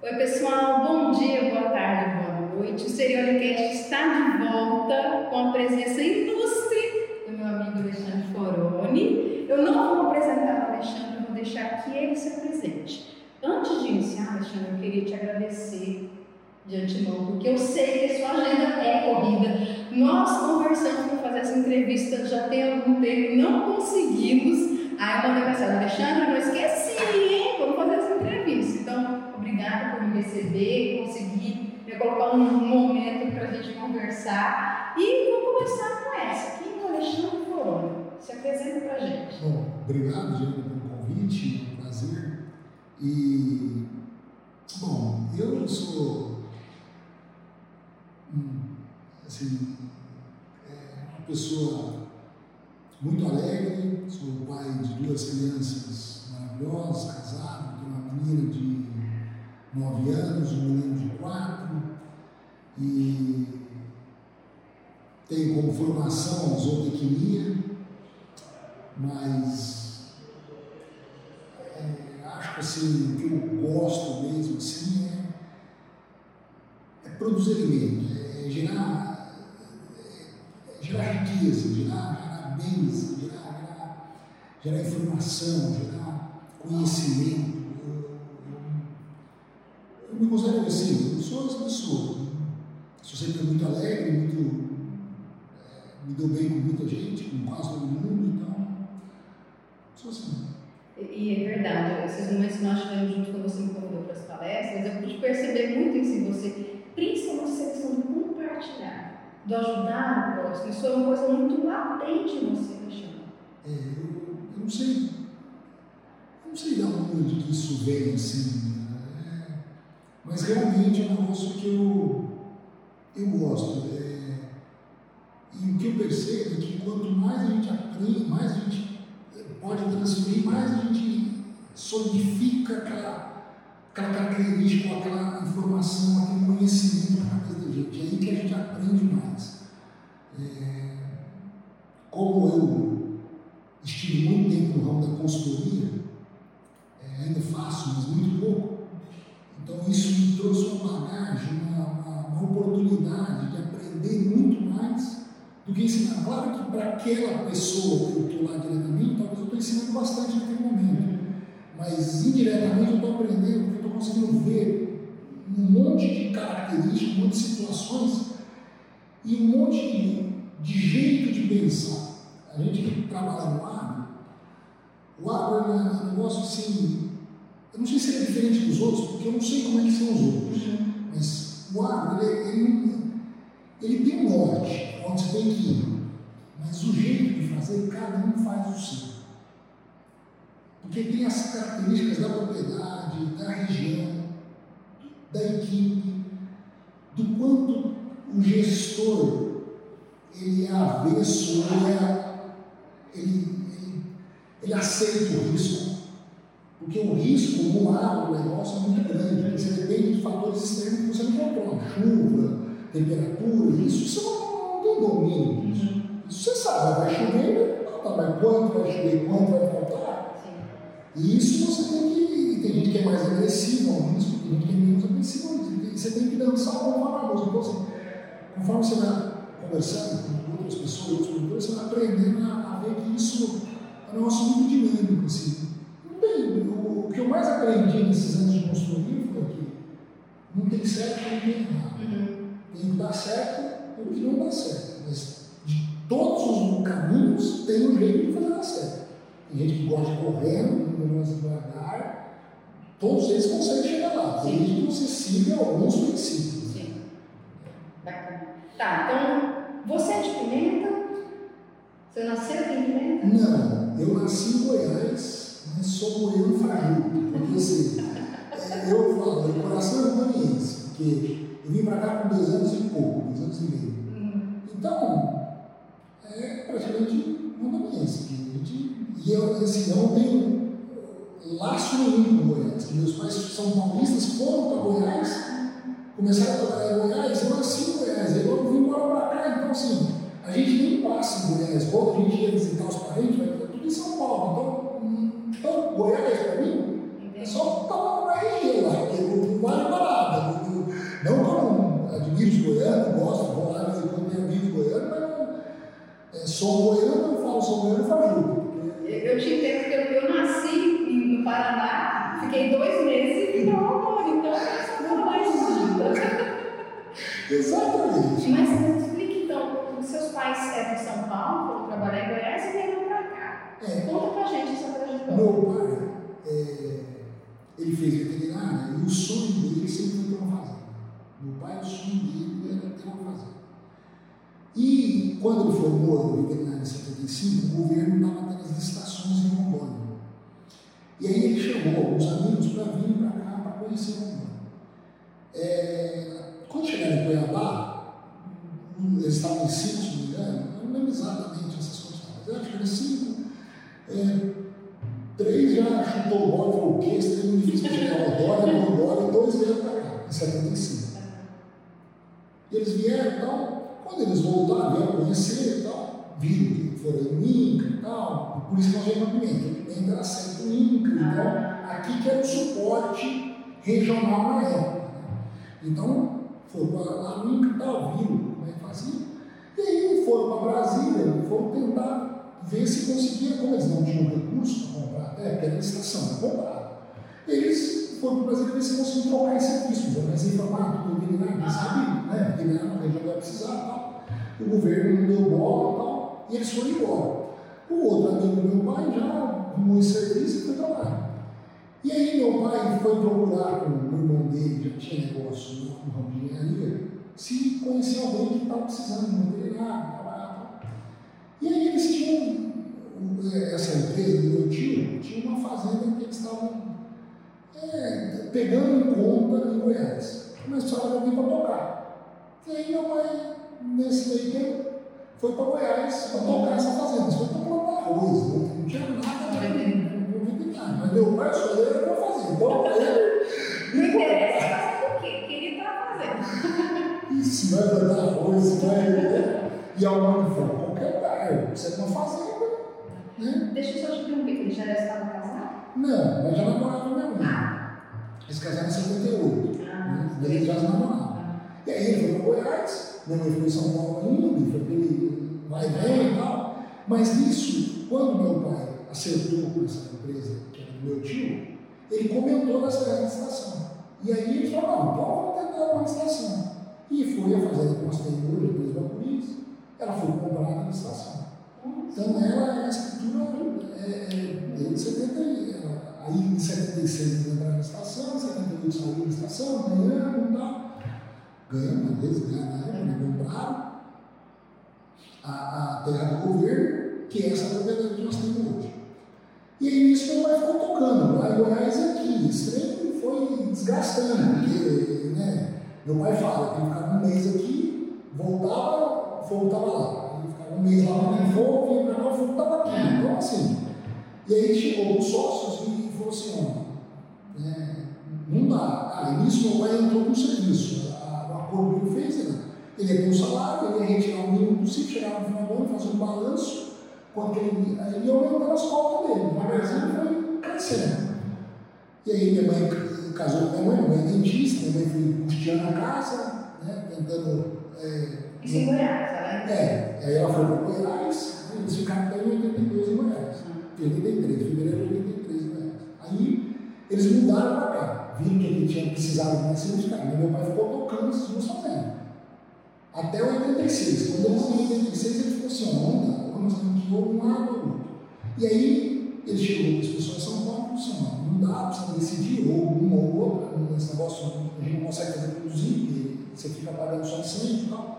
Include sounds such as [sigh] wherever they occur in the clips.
Oi, pessoal, bom dia, boa tarde, boa noite. O Serionicast está de volta com a presença ilustre do meu amigo Alexandre Foroni. Eu não vou apresentar o Alexandre, vou deixar que ele se apresente. Antes de iniciar, Alexandre, eu queria te agradecer de antemão, porque eu sei que sua agenda é corrida. Nós conversamos para fazer essa entrevista já tem algum tempo, não conseguimos. Aí eu mandei mensagem, Alexandre, não esqueci, hein? Vamos fazer essa entrevista. Obrigada por me receber, conseguir me colocar um momento para a gente conversar. E vamos começar com essa. Quem é o Alexandre Foroni? Se apresenta para a gente. Bom, obrigado, Diana, pelo convite, é um prazer. E, bom, eu sou assim, é uma pessoa muito alegre, sou pai de duas crianças maravilhosas, casado, tenho uma menina de nove anos, um menino de quatro, e tenho como formação zootecnia, mas é, acho assim, que eu gosto mesmo assim é, é produzir alimento, é gerar, é, gerar riqueza, gerar, gerar bens, gerar, gerar, gerar informação, gerar conhecimento. Eu, eu, eu me considero assim, eu sou essa pessoa. Sou sempre muito alegre, muito. É, me dou bem com muita gente, com quase todo mundo, então. Sou assim. E é verdade, esses momentos que nós tivemos junto quando você me convidou para as palestras, eu pude perceber muito em você, principalmente essa questão de compartilhar, de ajudar o próximo. Isso é uma coisa muito latente em você, Alexandre. É, eu, eu não sei. Eu não sei da onde que isso vem assim. É, mas realmente é um negócio que eu, eu gosto. É, e o que eu percebo é que quanto mais a gente aprende, mais a gente pode transferir, mais a gente solidifica aquela, aquela característica, aquela informação, aquele conhecimento na cabeça da gente. É aí que a gente aprende mais. É, como eu estive muito tempo no ramo da consultoria, é, ainda faço, mas muito pouco, então isso me trouxe uma bagagem, uma, uma, uma oportunidade de aprender muito mais do que ensinar. Claro que para aquela pessoa que eu estou lá diretamente, talvez eu estou ensinando bastante naquele momento, mas indiretamente eu estou aprendendo, porque eu estou conseguindo ver um monte de características, um monte de situações e um monte de, de jeito de pensar. A gente que trabalha no agro, o agro é um negócio assim, eu não sei se ele é diferente dos outros, porque eu não sei como é que são os outros, mas o agro, ele, ele, ele tem um norte, onde você tem que ir, mas o jeito de fazer, cada um faz o seu. Porque tem as características da propriedade, da região, da equipe, do quanto o gestor ele é avesso, ele, é, ele, ele, ele aceita o risco. Porque o risco no negócio é muito grande, você depende de fatores externos que você não controla, chuva, temperatura, isso você não, tem domínio disso. Isso você sabe, vai chover, tá, mas quanto vai chover, quanto vai faltar? E isso você tem que. Tem gente que é mais agressiva ao risco, tem gente que é menos agressiva ao risco. Você tem que dançar a música. Então, assim, conforme você vai conversando com outras pessoas, outros produtores, você vai aprendendo a, a ver que isso é um muito dinâmico. Assim. Não tem, o, o, que eu mais aprendi nesses anos de consultoria foi que não tem certo e não tem errado. Uhum. Tem que dar certo e o que não dá certo. Mas de todos os caminhos tem um jeito de fazer dar certo. Tem gente que gosta de correr, negócio devagar, todos eles conseguem chegar lá, desde que você siga alguns princípios. Sim. Bacana. Tá, então, você é de Pimenta? Você nasceu em Pimenta? Não, eu nasci em Goiás, mas sou goiano fajuto, porque assim, é, eu falo, meu coração é goianiense, porque eu vim para cá com dois anos e pouco, dois anos e meio. Hum. Então, é praticamente goianiense. E eu, assim, eu não tenho laço nenhum com Goiás. Meus pais são paulistas, foram para Goiás, começaram a trabalhar em Goiás, eu nasci em Goiás, aí eu vim embora para cá, então assim, a gente nem passa em Goiás. Quando a gente ia visitar os parentes, vai tudo em São Paulo. Então, então, Goiás, é para mim, é só Paraíba lá, porque não vale parada. Não que eu não admiro os goianos, gosto, vou lá, mas eu tenho amigos Goiânia, mas não. É, sou Goiânia, eu falo sou Goiânia, eu falo Eu te entendo, porque eu, nasci no Paraná, fiquei dois meses e vim para então eu sou mais [laughs] Exatamente. Mas explique então, os seus pais eram de São Paulo, foram trabalhar em Goiás e vieram é, Conta pra gente essa trajetória. meu pai, é, ele fez veterinária e o sonho dele sempre foi ter uma fazenda. Meu pai, o sonho dele era ter uma fazenda. E quando ele formou no veterinário em 75, o governo estava tendo as licitações em Rondônia. E aí ele chamou alguns amigos para virem para cá para conhecer Rondônia. É, quando chegaram em Cuiabá, eles estavam em cinco, se não me engano, eu não lembro exatamente essas coisas, mas eu acho que eram cinco. É, três já chutou o bola e falou: o quê? Esse trem é difícil para chegar Dória, e dois vieram para cá, em 75. E eles vieram e tal. Quando eles voltaram, vieram conhecer e tal, viram que foram no INCA e tal. E por isso que nós viemos na Pimenta. A Pimenta era sede do INCA. Então, aqui que era o suporte regional na época. né? Então, foram lá no INCA e tal, viram como é que fazia. E aí foram para Brasília, foram tentar ver se conseguia, como eles não tinham recurso para comprar até, era licitação, era comprado. Eles foram para Brasília ver se conseguiam trocar esse serviço, mas informado, porque o não sabia, né? O veterinário na região vai precisar tal. O governo não deu bola tal, e eles foram embora. O outro amigo do meu pai já arrumou esse serviço e foi trabalhar. E aí meu pai foi procurar com o irmão dele, já tinha negócio no ramo de engenharia, se conhecia alguém que estava precisando de tal. E aí eles tinham, eh, essa empresa do meu tio, tinha uma fazenda que eles estavam é, pegando em conta em Goiás. Precisava de alguém para tocar. E aí meu pai, nesse meio tempo, foi para Goiás para tocar essa fazenda. Mas foi para plantar arroz, não, não tinha nada de veterinário. Mas meu pai só era para fazer. Então, [laughs] ele, Não interessa o que ele tá fazendo. Isso, vai plantar arroz, vai. E a mãe falou: lugar, você não fazenda, né? Deixa eu só te interromper, ele já estava casado? Não, mas já namorava com minha mãe. Ah, Eles casaram em 78. Né? ah, Daí eles já namoravam. ah. E aí ele foi para Goiás, minha mãe foi em São Paulo ainda, foi aquele vai e vem e tal. Mas nisso, quando meu pai acertou com essa empresa, que era do meu tio, ele comentou dessa licitação. E aí ele falou, não, então vamos tentar uma licitação. E foi a fazenda que nós temos hoje, a Três Bacuris, ela foi comprada na licitação. Então ela é a escritura é, é, desde 70, e- ela- aí em 76 eles entraram na estação, em 78 saiu da estação, ganhamos e tal. Ganhamos, às vezes ganharam, né? compraram a, a terra do governo, que é essa propriedade que nós temos hoje. E aí isso meu pai ficou tocando, em Goiás aqui, esse trem foi desgastando, porque né, meu pai fala que ele ficava um mês aqui, voltava, voltava lá. Ele ficava um mês lá no fogo, vinha pra cá, voltava aqui. Então assim. E aí chegou os sócios e falou assim, ó, é, não dá. Ah, nisso meu pai entrou com serviço. O acordo que ele fez era, ele ia ter um salário, ele ia retirar o mínimo possível, chegava no final do ano, fazer um balanço, quanto ele aí ele ia aumentando as contas dele. Devagarzinho foi crescendo. E aí minha mãe casou com minha mãe, minha mãe é dentista, minha mãe foi custeando a casa, né, tentando. É, ela é, aí ela foi para Goiás, eles ficaram até em 82 em Goiás. 83, fevereiro de 83 em Goiás. Aí eles mudaram para cá, viram que aqui tinha precisado de mais significado. Meu pai ficou tocando essas duas fazendas. Até 86. Quando eles em 86, ele ficou assim: ó, não dá, temos que ir ou um lado ou outro. E aí ele chegou com as pessoas em São Paulo e falou assim: ó, não dá, precisa decidir, ou uma ou outra, esse negócio a gente não consegue fazer produzir, você fica pagando só incêndio e tal.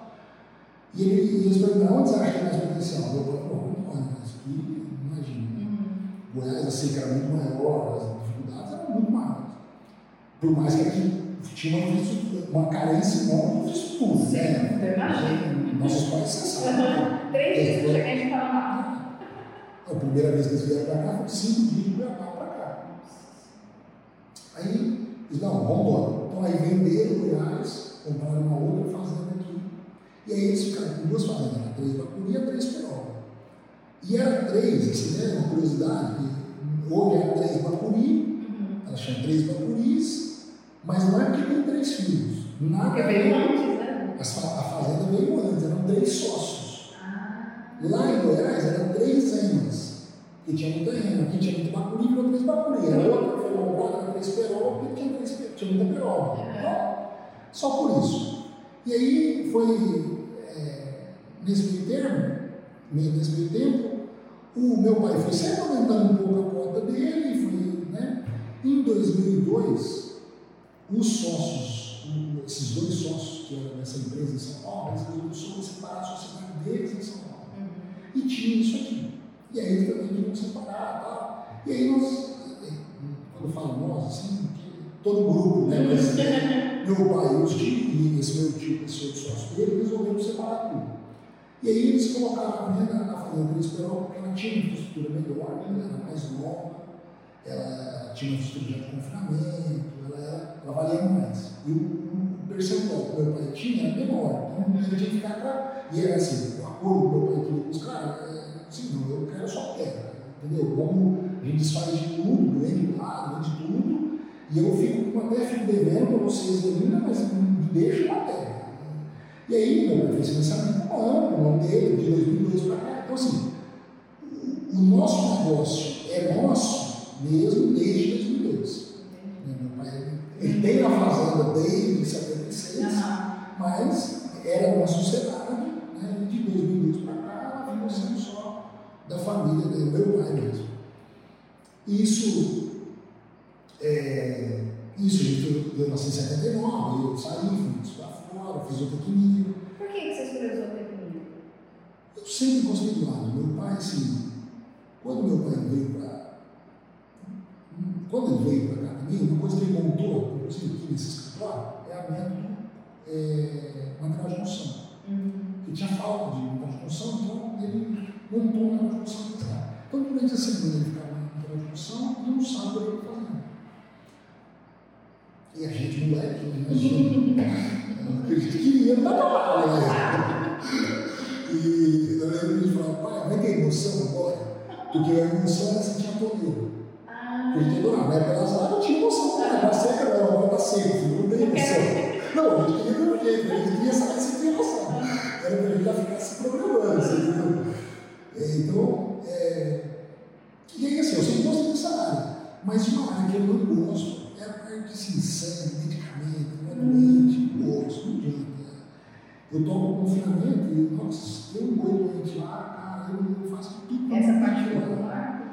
E, ele, e eles perguntaram: onde você acha que tem mais potencial? Eu falei: não, não, mas aqui, imagina. Goiás, eu sei que era muito maior, as dificuldades eram muito maiores. Por mais que aqui tinha uma, uma carência enorme de infraestrutura. Sim, né? eu imagino. Nossos pais, você sabe. Uhum. Três dias pra chegar a gente tava lá. A primeira vez que eles vieram para cá foi cinco dias de Cuiabá para cá. Aí, eles, não, vamos embora. Então aí venderam Goiás, compraram uma outra fazenda. E aí eles ficaram com duas fazendas, né? três Bacuri e três Peroba. E era três, assim, né? Uma curiosidade, que hoje é três Bacuri, Uhum. ela chama três Bacuris, mas não é porque tem três filhos. Nada Porque veio antes, né? A fazenda veio antes, eram três sócios. Ah, Lá em Goiás eram três emas, que tinha muita ema. Aqui tinha muito bacuri, virou três bacuri. A outra foi comprada era três perol, porque tinha, três, tinha muita peroba. Então, só por isso. E aí foi, é, nesse meio termo, nesse meio tempo, o meu pai foi sempre aumentando um pouco a cota dele, foi, né? Em 2002, os sócios, esses dois sócios que eram dessa empresa em São Paulo, eles resolveram separar a sociedade deles em São Paulo. Uhum. E tinha isso aqui. E aí eles também queriam separar tal. E aí nós, quando eu falo nós, assim, todo grupo, né? Mas, [laughs] meu pai e os tios, e esse meu tio, esse outro sócio dele, resolveram separar tudo. E aí eles colocaram a venda na fazenda do Esperol, porque ela tinha uma infraestrutura melhor, né? ela era mais nova, ela tinha uma estrutura de confinamento, ela, ela valia mais. E o, o percentual que meu pai tinha era menor, então ele tinha que ficar pra. E era assim, o acordo que meu pai queria com os caras, é, assim, não, eu quero só terra, entendeu? Como a gente desfaz de tudo, vende lado, vende tudo, e eu fico até fico devendo para vocês ainda, mas me deixa na terra. E aí, meu pai fez financiamento ano, o nome dele, de 2002 para cá. Então, assim, o nosso negócio é nosso mesmo desde 2002. Né, meu pai, ele tem a fazenda desde 76, mas era uma sociedade né, de 2002 para cá, ela ficou sendo só da família dele, meu pai mesmo. Isso, é, isso a gente deu em 1979, eu saí, fui estudar fora, fiz zootecnia. Por que você escolheu zootecnia? Eu sempre gostei do lado. Meu pai, assim, quando meu pai veio para. Quando ele veio para cá também, uma coisa que ele montou, inclusive aqui nesse escritório, é a método é, material de construção. Uhum. Ele tinha falta de material de construção, então ele montou uma material de construção. Então, durante a semana ele ficava na material de construção e no sábado ele fazendo. E a gente, moleque, imagina. [laughs] a gente queria estar lá, né? E eu lembro de falar, pai, vai ter emoção agora? Porque a emoção era sentir a toleira. Ah. Porque a gente adorava, né? Pelas áreas não tinha emoção, né? Na seca não, agora tá seco, não tem emoção. Não, a gente queria ver o jeito, a gente queria saber se tinha emoção. Era pra gente já ficar se programando, você entendeu? Então, é... e aí assim, eu sempre gostei dessa área, mas uma área que eu não gosto é a parte de assim, sangue, medicamento, não é doente, não adianta. Eu tomo confinamento e, nossa, eu não vou doente lá, cara, eu, eu faço tudo. Essa parte do Marco?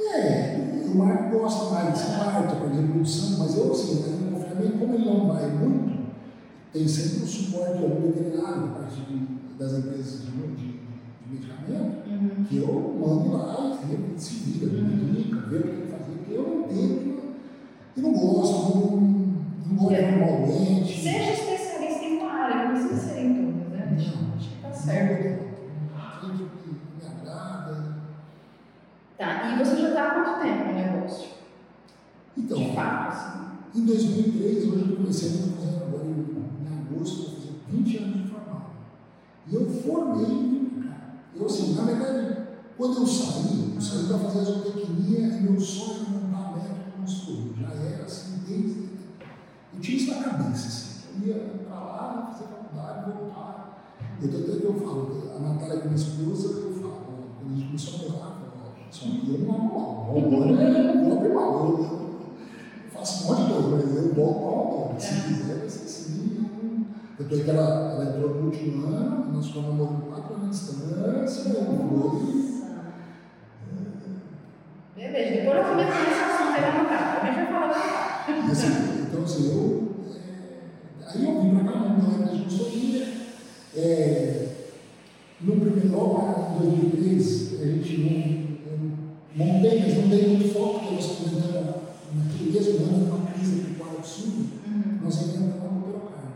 É, o Marco gosta mais dessa parte, por exemplo, reprodução, mas eu, assim, no confinamento, como ele não vai muito, tem sempre o suporte de algum veterinário, a parte de, das empresas de, de, medicamento, uhum. que eu mando lá ele se vira, me uhum. indica, vê o que ele fazer, porque eu não entendo e não gosto, não, não gosto de normalmente. Seja em uma área, não precisa ser em todas, né? Não, acho que tá certo. Me agrada. Tá, e você já está há quanto tempo no negócio? Então, de fato, assim. Em 2003, hoje eu comecei a fazer agora em agosto, vou fazer 20 anos de formado. E eu formei, cara. Eu, assim, na verdade, quando eu saí, eu saí para fazer a zootecnia e meu sonho era montar método consultor. Já era assim, desde. Eu tinha isso na cabeça, assim. Ia para lá, fazer faculdade, voltar. Então, até que eu falo, a Natália, que é minha esposa, eu falo, quando a gente começou a morar, só que eu não amo mal. O é não é mal. Eu, faço um monte de coisa, mas eu volto para o Se quiser, vai ser assim. Eu tô que ela, ela entrou no último ano, nós ficamos namorando quatro anos de distância, eu fui. Beleza, depois eu começo esse assunto aí na casa, a gente vai falar assim, Então, assim, eu. É, aí eu vim para cá, não lembro de consultoria. É, no primeiro ano, em 2003, a gente não, montei, mas não dei muito foco, porque nós comentamos naquele mesmo ano, uma crise do sul, uhum. nós inventamos a Cooperocarne.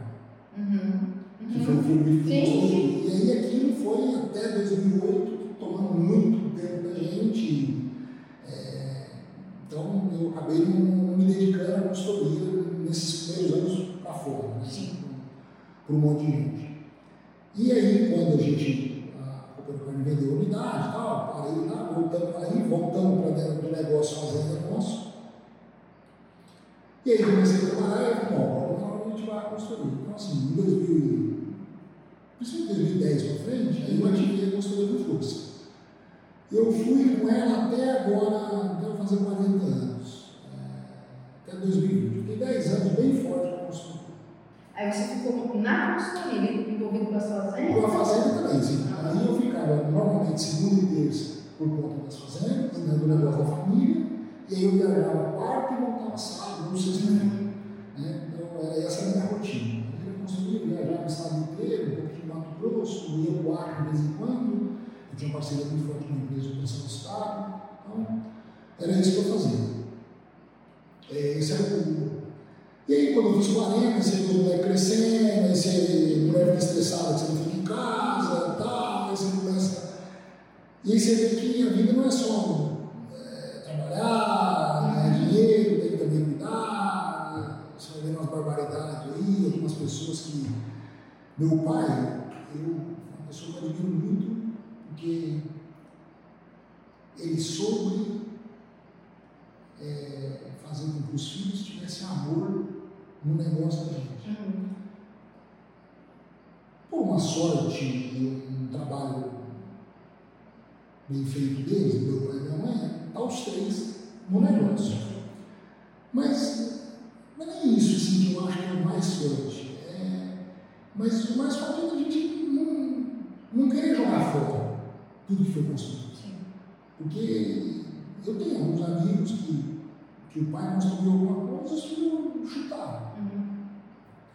Uhum. Que foi o filme que E aí aquilo foi até 2008, tomando muito tempo da gente. É, então eu acabei não, me dedicando à consultoria nesses primeiros anos para fora, né, assim, para um monte de gente. E aí, quando a gente, a Cooperocarne vendeu a unidade e tal, parei lá, voltamos aí, voltamos para dentro do negócio fazenda nosso. E aí, comecei a trabalhar e falei, bom, agora a gente vai construir. Então, assim, em 2000, 2003, 2003 a gente, 2003 a gente montou a principalmente 2010 para frente, aí eu ativei a consultoria do Fluxo. Eu fui com ela até agora, até fazer 40 anos, é, até 2020. Fiquei 10 anos bem forte. Aí você ficou na consultoria, envolvido com as fazendas? Com a fazenda também, sim. Aí eu ficava normalmente segunda e terça por conta das fazendas, né, do negócio da família, e aí eu viajava quarta e voltava sábado, não sei se Né? Então era essa a minha rotina. Eu conseguia viajar no estado inteiro, um pouco Mato Grosso, ia para o Acre de vez em quando, eu tinha parceria muito forte com empresa de operação do estado, então era isso que eu fazia. É, esse era o e aí, quando eu fiz 40, você vai crescendo, aí você, mulher fica estressada, você não fica em casa, tal, aí você começa. E aí você vê que a vida não é só é, trabalhar, ganhar dinheiro, tem que também cuidar. Você vai vendo umas barbaridades aí, algumas pessoas que. Meu pai, eu, uma pessoa que eu admiro muito, porque ele soube é, fazer com que os filhos tivessem amor no negócio da gente. Uhum. Por uma sorte e um trabalho bem feito deles, meu pai e minha mãe, está os três no negócio. Mas não é nem isso assim, que eu acho que é o mais forte. É, mas o mais forte é a gente não, não querer jogar fora tudo que foi construído. Porque eu tenho alguns amigos que, que o pai construiu alguma coisa e os filhos chutaram.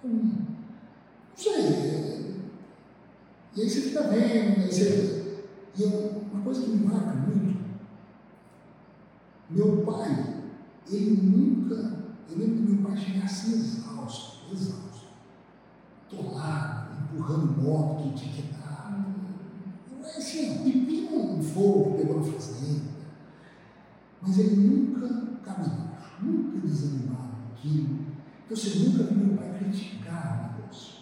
Hum, não sei. E aí você fica vendo, aí você. E eu, uma coisa que me marca muito, meu pai, ele nunca. Eu lembro que meu pai chegava assim exausto, exausto. Lá, empurrando moto que dar. Assim, pepino um fogo pegou na fazenda. Mas ele nunca caminhava, nunca desanimava aquilo você nunca viu meu pai criticar o negócio.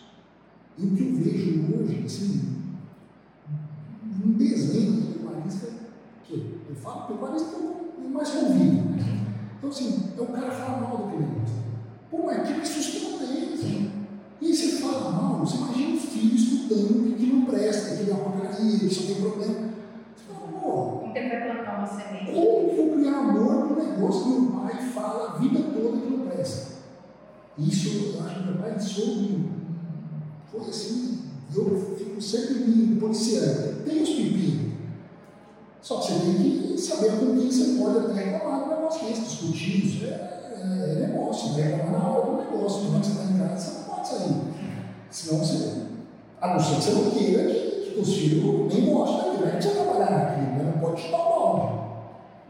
E o que eu vejo hoje, assim, um desenho do pecuarista, que eu falo pecuarista é o mais convívio. Né? Então, assim, é o cara falar mal daquele negócio. Pô, mas que sustenta ele. E aí você fala mal, você imagina o filho escutando que não presta, que é uma porcaria, que só tem problema. Você fala, pô. Como que vai plantar uma semente? Como vou criar amor no negócio que meu pai fala a vida toda que não presta? Isso eu acho que meu pai soube, foi assim, eu fico sempre me policiando. Tem os pepinos. Só que você tem que saber com quem você pode até reclamar do negócio desse, discutir isso. É, é, é negócio, vai reclamar na hora do negócio. Quando você está em casa, você não pode sair. Senão você. A não ser que você não queira que, que os filhos nem daquilo, não precisa trabalhar naquilo, né? não pode chutar o balde.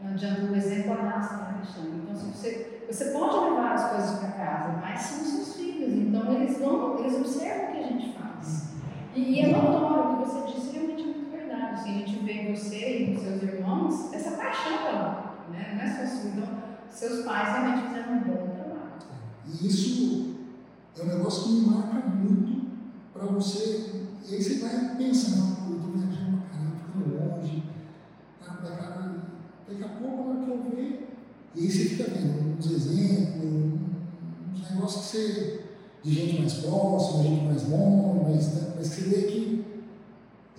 Não adianta o exemplo arrasta, né, Cristiano? Então, se você você pode levar as coisas para casa, mas são seus filhos, então eles vão, eles observam o que a gente faz. E, é notório o que você disse realmente é muito verdade. Assim, a gente vê você e seus irmãos, essa paixão pela né? não é só sua. Então, seus pais realmente fizeram um bom trabalho. E isso é um negócio que me marca muito para você. E aí você vai pensando, eu estou viajando para caramba, ficando longe. Daqui a pouco, na hora que eu ver, e aí você fica vendo uns exemplos, uns negócios que você, de gente mais próxima, gente mais longe, mas, né, mas você vê que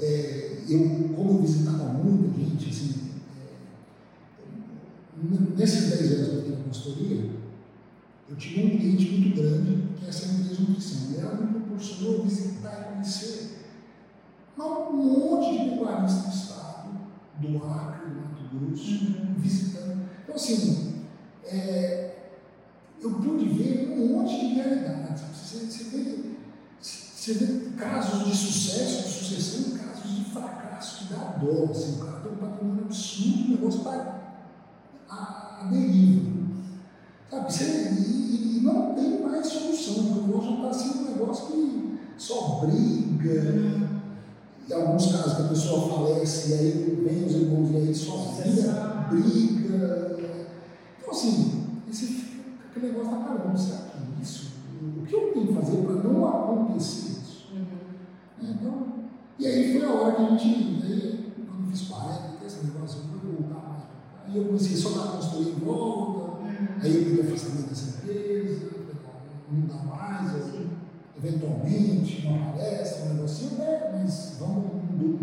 é, eu, como eu visitava muita gente, assim, é, nesses 10 anos que eu tenho consultoria, eu tive um cliente muito grande que é essa empresa de nutrição. E ela me proporcionou visitar e conhecer um monte de pecuaristas do estado, do Acre, do Mato Grosso, uhum. visitando. Então, assim, é, eu pude ver um monte de realidades. Você, você, vê, você vê casos de sucesso, de sucessão e casos de fracasso que dá dor. Assim, o cara tem um patrimônio absurdo, negócio está a, a deriva. Sabe? Você, e, e, não tem mais solução, porque o negócio já está sendo um negócio que só briga. Em alguns casos que a pessoa falece e aí vem os irmãos e aí só briga, então, assim, esse, aquele negócio da caramba, será que isso? O que eu tenho que fazer para não acontecer isso? Uhum. É, então, e aí foi a hora que a gente, aí, quando eu fiz 40, esse negócio, eu vou voltar mais. Aí eu comecei só a construir em volta, uhum. aí eu me afastamento dessa empresa, não dá mais, eu, eventualmente, uma palestra, um negocinho, né? mas vamos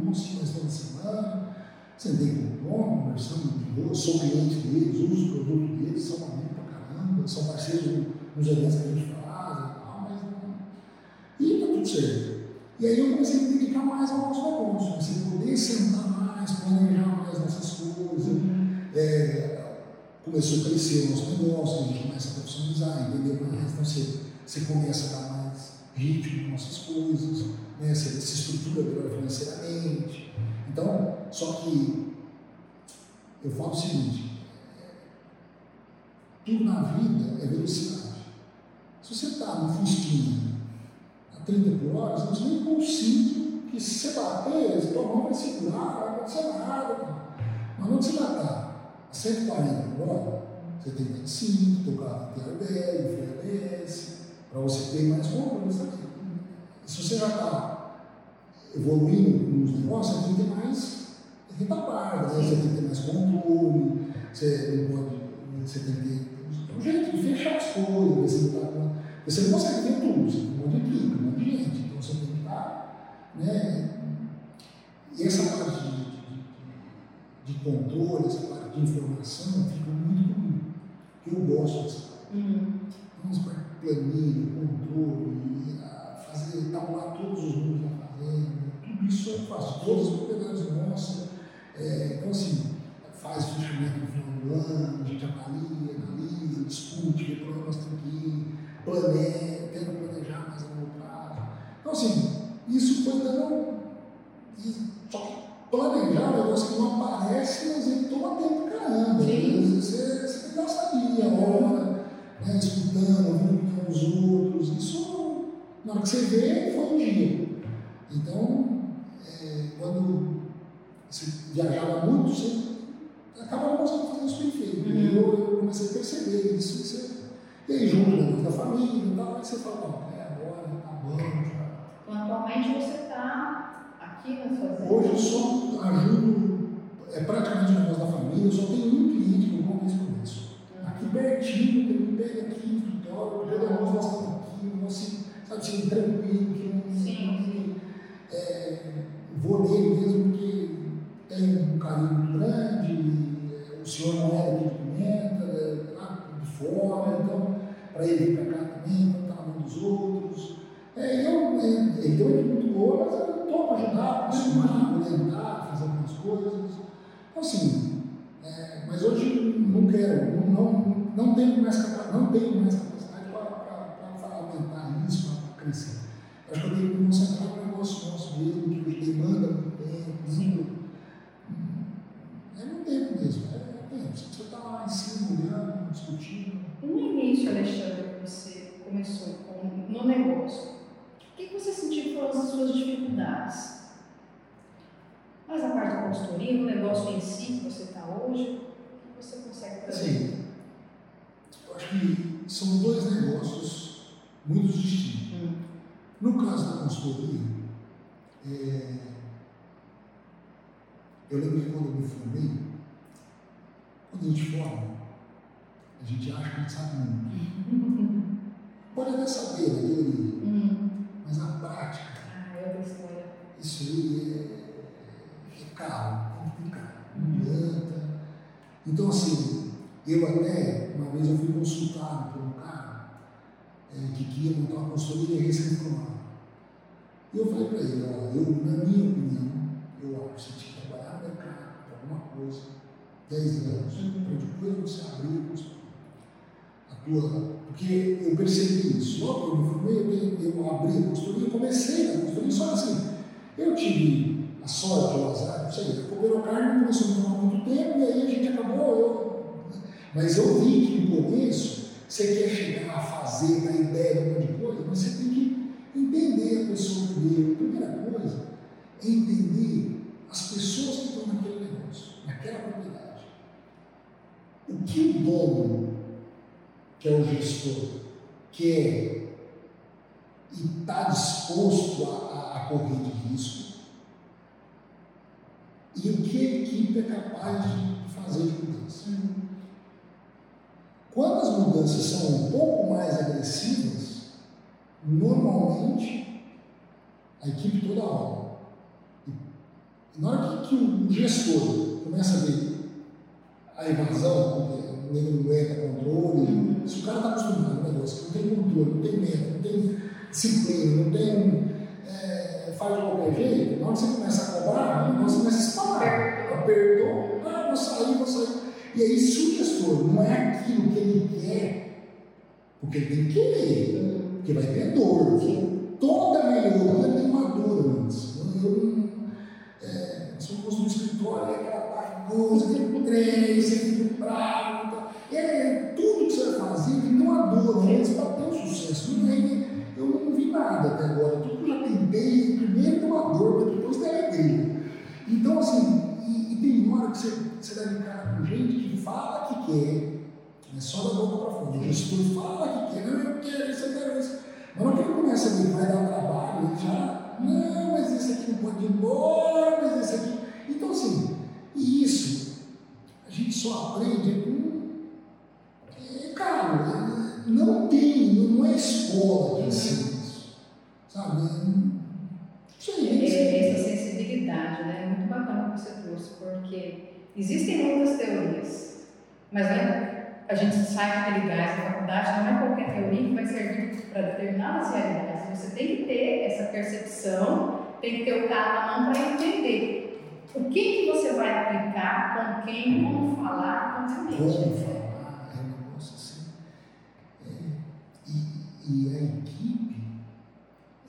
montinho mais toda semana. Sentei com o dono, conversando de boa, sou cliente deles, uso o produto deles, são amigos pra caramba, são parceiros nos eventos que a gente faz e tal, mas. E tá tudo certo. E aí eu comecei a me dedicar mais ao nosso negócio, comecei a poder sentar mais, planejar mais nossas coisas. É, começou a crescer o nosso negócio, a gente começa a profissionalizar, entender mais, então você, você começa a dar mais ritmo nossas coisas, né? você se estrutura melhor financeiramente. Então, só que eu falo o seguinte, tudo na vida é velocidade. Se você está no Fusquinha a 30 por hora, você não cinto que se você bater, a tua mão vai segurar, não vai acontecer nada. Mas onde você vai? A 140 por hora, você tem que ter cinto, teu carro tem ABS, freio para você ter mais controle. Se você já está evoluindo nos negócios, você tem que ter mais retaguarda, né? você tem que ter mais controle, você não pode, você tem que ter um jeito de fechar as coisas, você não, tá, você não consegue ver tudo, você tem um monte de equipe, um gente, então você tem que estar, né? E essa parte de, de, de controle, essa parte de informação fica muito comigo, eu gosto dessa parte. Uhum. Vamos para planilha, controle, fazer, tabular todos os números da fazenda, tudo isso eu faço, todas as propriedades nossas. É, então, assim, faz fechamento no final do ano, a gente avalia, analisa, discute, para onde nós temos que ir, planeja, tenta planejar mais a longo prazo. Então, assim, isso foi dando. Só que planejar é um negócio que não aparece, mas ele toma tempo caramba. Vezes você, você tem que gastar dia, hora, né, escutando, ouvindo os outros. Isso, na hora que você vê, foi um dia. Então, é, quando você viajava muito, você acaba não conseguindo fazer isso perfeito. Uhum. Eu, eu comecei a perceber isso. Você, e aí, junto né, da família e tal, aí você fala, é agora, tá bom, já. Então, atualmente você está aqui na fazenda? Hoje eu só ajudo, é praticamente o negócio da família, eu só tenho um Pertinho, ele me pega aqui no escritório, todo mundo nós estamos aqui, nós assim, sabe, assim, tranquilo, que não. É, vou nele mesmo porque tem um carinho grande, o senhor não é aqui de Pimenta, é lá de fora, então, para ele vir para cá também, está na mão dos outros. É, eu, é, ele uma equipe muito boa, mas eu estou para ajudar, aproximar, orientar, fazer algumas coisas. Então, assim, é, mas hoje não quero, não, não, não tenho mais capacidade, não tenho mais capacidade para aumentar isso, para crescer. Acho que eu tenho que me concentrar no negócio nosso mesmo, que demanda muito tempo, muito é no tempo mesmo, é, é tempo. Você está lá em cima, olhando, discutindo. No início, Alexandre, você começou com, no negócio, o que você sentiu que foram as suas dificuldades? Mas a parte da consultoria, no negócio em si que você está hoje, o que você consegue fazer? Sim. Acho que são dois negócios muito distintos. Hum. No caso da consultoria, é, eu lembro que quando eu me formei, quando a gente forma, a gente acha que a gente sabe muito. [laughs] Pode até saber na teoria, hum. mas na prática, ah, é história. isso aí é, é caro, complicado, não adianta. Então, assim, eu até, uma vez eu fui consultado por um cara é, que queria montar uma consultoria recém-formada. E eu falei para ele, ó, eu, na minha opinião, eu acho que alguma coisa, 10 anos, uhum. depois você abrir a tua. Porque eu percebi isso. Logo que eu me formei, eu, eu abri a consultoria, eu comecei a consultoria, só assim. Eu tive a sorte, o azar, não sei, a Coperocarne começou a me tomar muito tempo e aí a gente acabou. Eu, mas eu vi que no começo você quer chegar a fazer na ideia de um monte de coisa, mas você tem que entender a pessoa primeiro. A primeira coisa é entender as pessoas que estão naquele naquela propriedade. O que o dono, que é o gestor, quer e está disposto a, a, correr de risco, e o que a equipe é capaz de fazer de mudança. Quando as mudanças são um pouco mais agressivas, normalmente a equipe toda roda. E na hora que, o gestor começa a ver a evasão, o nego não entra controle, se o cara está acostumado com um negócio que não tem controle, não tem meta, não tem disciplina, não tem. É, faz de qualquer jeito, na hora que você começa a cobrar, o negócio começa a espalhar. Apertou, ah, vou sair, vou sair. E aí, se o gestor não é aquilo que ele quer, porque ele tem que querer, porque vai ter dor. Toda melhora tem uma dor antes. Eu, é, se eu fosse no escritório, é aquela bagunça, aquele trem, você fica bravo. Tá? É, tudo que você vai fazer tem uma dor antes para ter um sucesso. Não é, eu não vi nada até agora. Tudo que eu já tentei, primeiro tem uma dor, depois tem alegria. Então, assim, e, tem hora que você, você dá de cara com gente que fala que quer, é só da boca para fora. O fala que quer, não, eu quero isso, eu quero isso. Na hora que ele começa a ver vai dar trabalho, ele já, não, mas esse aqui não pode ir embora, mas esse aqui. Então, assim, isso a gente só aprende com. É, cara, não tem, não é escola que ensina isso. Sabe? É, essa sensibilidade, né? Você trouxe, porque existem muitas teorias, mas né, a gente sai com aquele gás na faculdade, não é qualquer teoria que vai servir para determinadas realidades. Você tem que ter essa percepção, tem que ter o cara na mão para entender o que, que você vai aplicar, com quem, como falar, com quem. Como falar, é um negócio assim. É, e, e a equipe,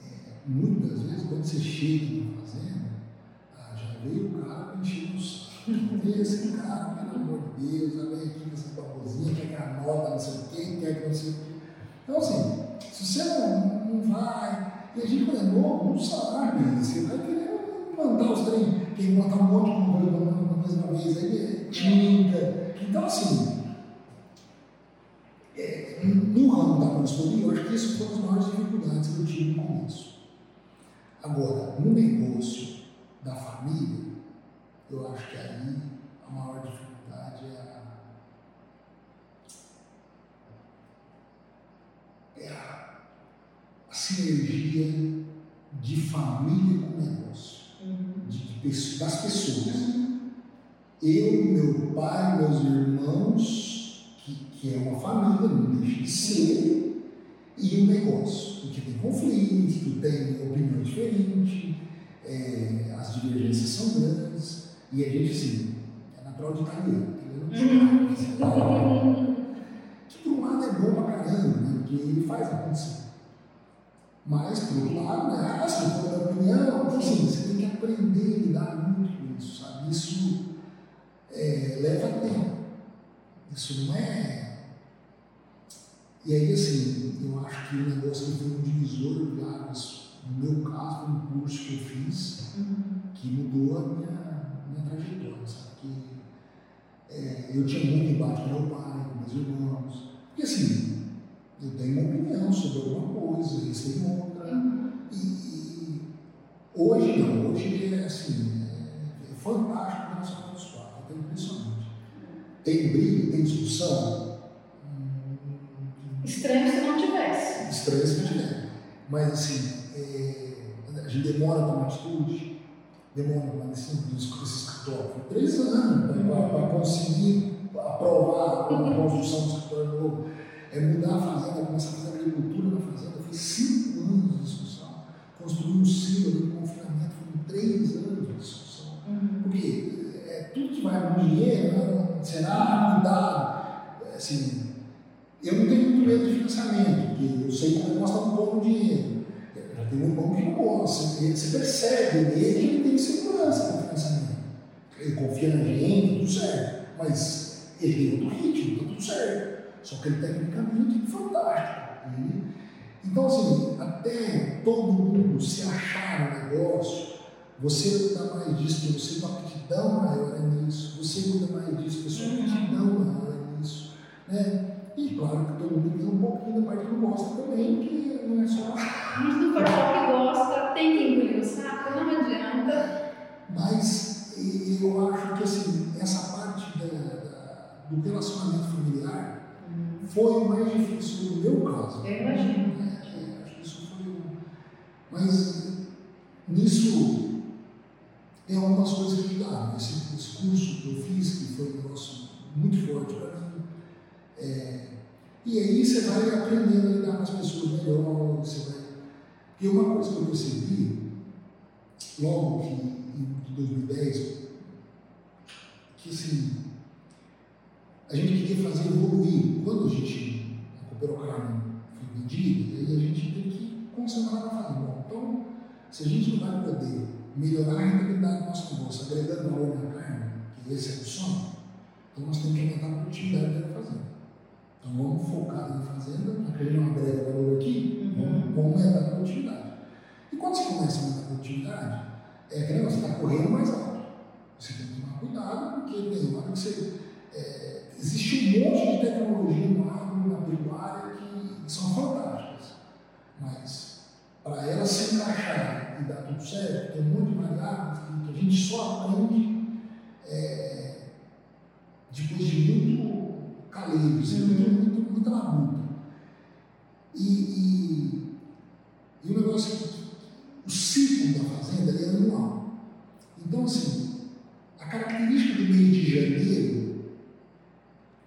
é, muitas vezes, quando você chega já veio o cara encher o saco. Esse cara, pelo amor de Deus, a minha equipe essa babosinha, quer que anota não sei o quê, quer que não sei. Então, assim, se você não, não vai, e a gente quando é novo, não sabe, você vai querer mandar os trem, quem montar um monte de coisa na mesma vez, aí tinta. Então, assim, é, no ramo da consultoria, eu acho que isso foram as maiores dificuldades que eu tive no começo. Agora, no negócio da família, eu acho que aí a maior dificuldade é a, é a, a sinergia de família com negócio, uhum. de, de, das pessoas. Uhum. Eu, meu pai, meus irmãos, que, que é uma família, não deixa de ser, e o negócio, porque tem conflito, tem opinião diferente, é, as divergências são grandes. E a gente, assim, é natural de italiano, entendeu? que por um lado é bom pra caramba, né? Porque ele faz acontecer. Mas, por outro lado, né? Assim, por minha opinião, então, assim, você tem que aprender a lidar muito com isso, sabe? Isso é, leva tempo. Isso não é. E aí, assim, eu acho que o negócio que foi um divisor de águas, no meu caso, foi um curso que eu fiz, uhum. que mudou a minha minha trajetória, sabe? Que é, eu tinha muito embate com meu pai, com meus irmãos. Porque assim, eu tenho uma opinião sobre alguma coisa, eles têm outra. E, e hoje não, hoje é assim, é, é fantástico o relacionamento dos quatro, é impressionante. Tem briga, tem discussão. Estranho se não tivesse. Estranho se não tivesse. Mas assim, é, a gente demora a tomar atitude demorou mais esse escritório. Foi três anos para conseguir aprovar a construção do escritório novo. É mudar a fazenda, começar a fazer agricultura na fazenda. Foi cinco anos de discussão. Construir um silo de confinamento foram três anos de discussão. Uhum. Porque é, tudo que vai com dinheiro né, será mudado. É, assim, eu não tenho muito medo de financiamento, porque eu sei que nós estamos pondo dinheiro. Tem um irmão que não gosta, você percebe nele que ele tem segurança no pensamento. Ele confia na gente, tudo certo. Mas ele tem outro ritmo, tá tudo certo. Só que ele tecnicamente é fantástico. Então, assim, até todo mundo se achar no negócio, você dá mais disso, você tem uma aptidão maior nisso, você cuida mais disso, a sua aptidão maior é nisso. Né? E claro que todo mundo tem um pouquinho da parte que não gosta também, que não é só. Mas não for só que gosta, tem que engolir o saco, não adianta. Mas eu acho que assim, essa parte da, da, do relacionamento familiar hum. foi o mais difícil no meu caso. Eu imagino. É, é, acho que isso Mas nisso tem algumas coisas que ajudaram. Esse, esse curso que eu fiz, que foi um negócio muito forte para mim. É, e aí você vai aprendendo a lidar com as pessoas melhor, você vai. E uma coisa que eu percebi, logo que em 2010, que assim, a gente queria fazer evoluir. Quando a gente, a Cooperocarne foi vendida, aí a gente tem que concentrar na. Bom, então, se a gente não vai poder melhorar a rentabilidade do nosso negócio, agregando valor na carne, que esse é o sonho, então nós temos que aumentar a produtividade da. Então vamos focar na fazenda, já que a gente não agrega valor aqui, uhum. vamos aumentar a produtividade. E quando você começa a aumentar a produtividade, é que você está correndo mais alto. Você tem que tomar cuidado, porque tem hora que você. É, existe um monte de tecnologia no agro, na pecuária, que são fantásticas. Mas para elas se encaixar e dar tudo certo, tem um monte de variáveis que, a gente só aprende é, depois de muito caleiro, assim, muito, muito, muita labuta. E, e, e o negócio é que o ciclo da fazenda é anual. Então, assim, a característica do mês de janeiro,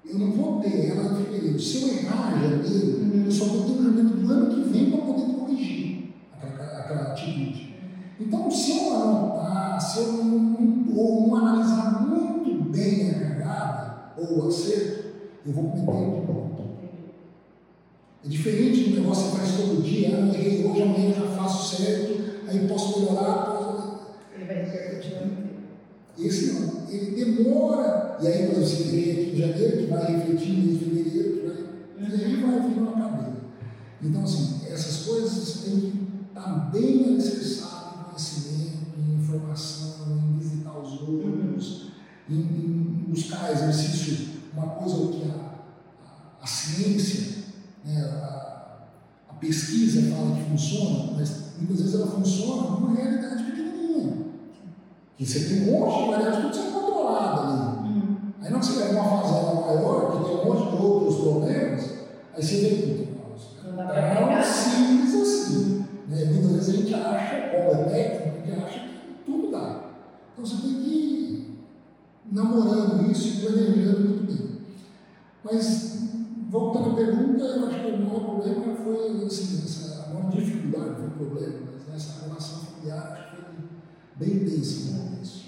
eu não vou ter ela em fevereiro. Se eu errar janeiro, uhum. eu só vou ter um janeiro do ano que vem para poder corrigir aquela, aquela atitude. Então, se eu anotar, se eu não, ou não analisar muito bem a cagada ou o acerto, eu vou cometer de novo. É diferente do negócio que você faz todo dia, ah, errei hoje, amanhã eu já faço certo, aí posso melhorar. Posso... Ele vai repercutir esse não, ele demora, e aí quando você vê aqui em janeiro, que vai refletir em fevereiro, que vai, e aí vai vir uma cadeia. Então, assim, essas coisas têm que estar bem alicerçadas em conhecimento, em informação, em visitar os outros, em, em buscar exercício, uma coisa que a, a, a ciência, né, a, a pesquisa fala que funciona, mas muitas vezes ela funciona numa realidade pequenininha. Que você tem um monte de variáveis tudo sendo controlado ali. Uhum. Aí não você pega uma fazenda maior, que tem um monte de outros problemas, aí você vê tudo. Não é simples assim. Né? Muitas vezes a gente acha, como é técnico, a gente acha que tudo dá. Então você tem que namorando isso e planejando muito bem. Mas, voltando à pergunta, eu acho que o maior problema foi assim, essa, a maior dificuldade foi o problema, mas essa relação familiar acho que foi bem tensa no começo.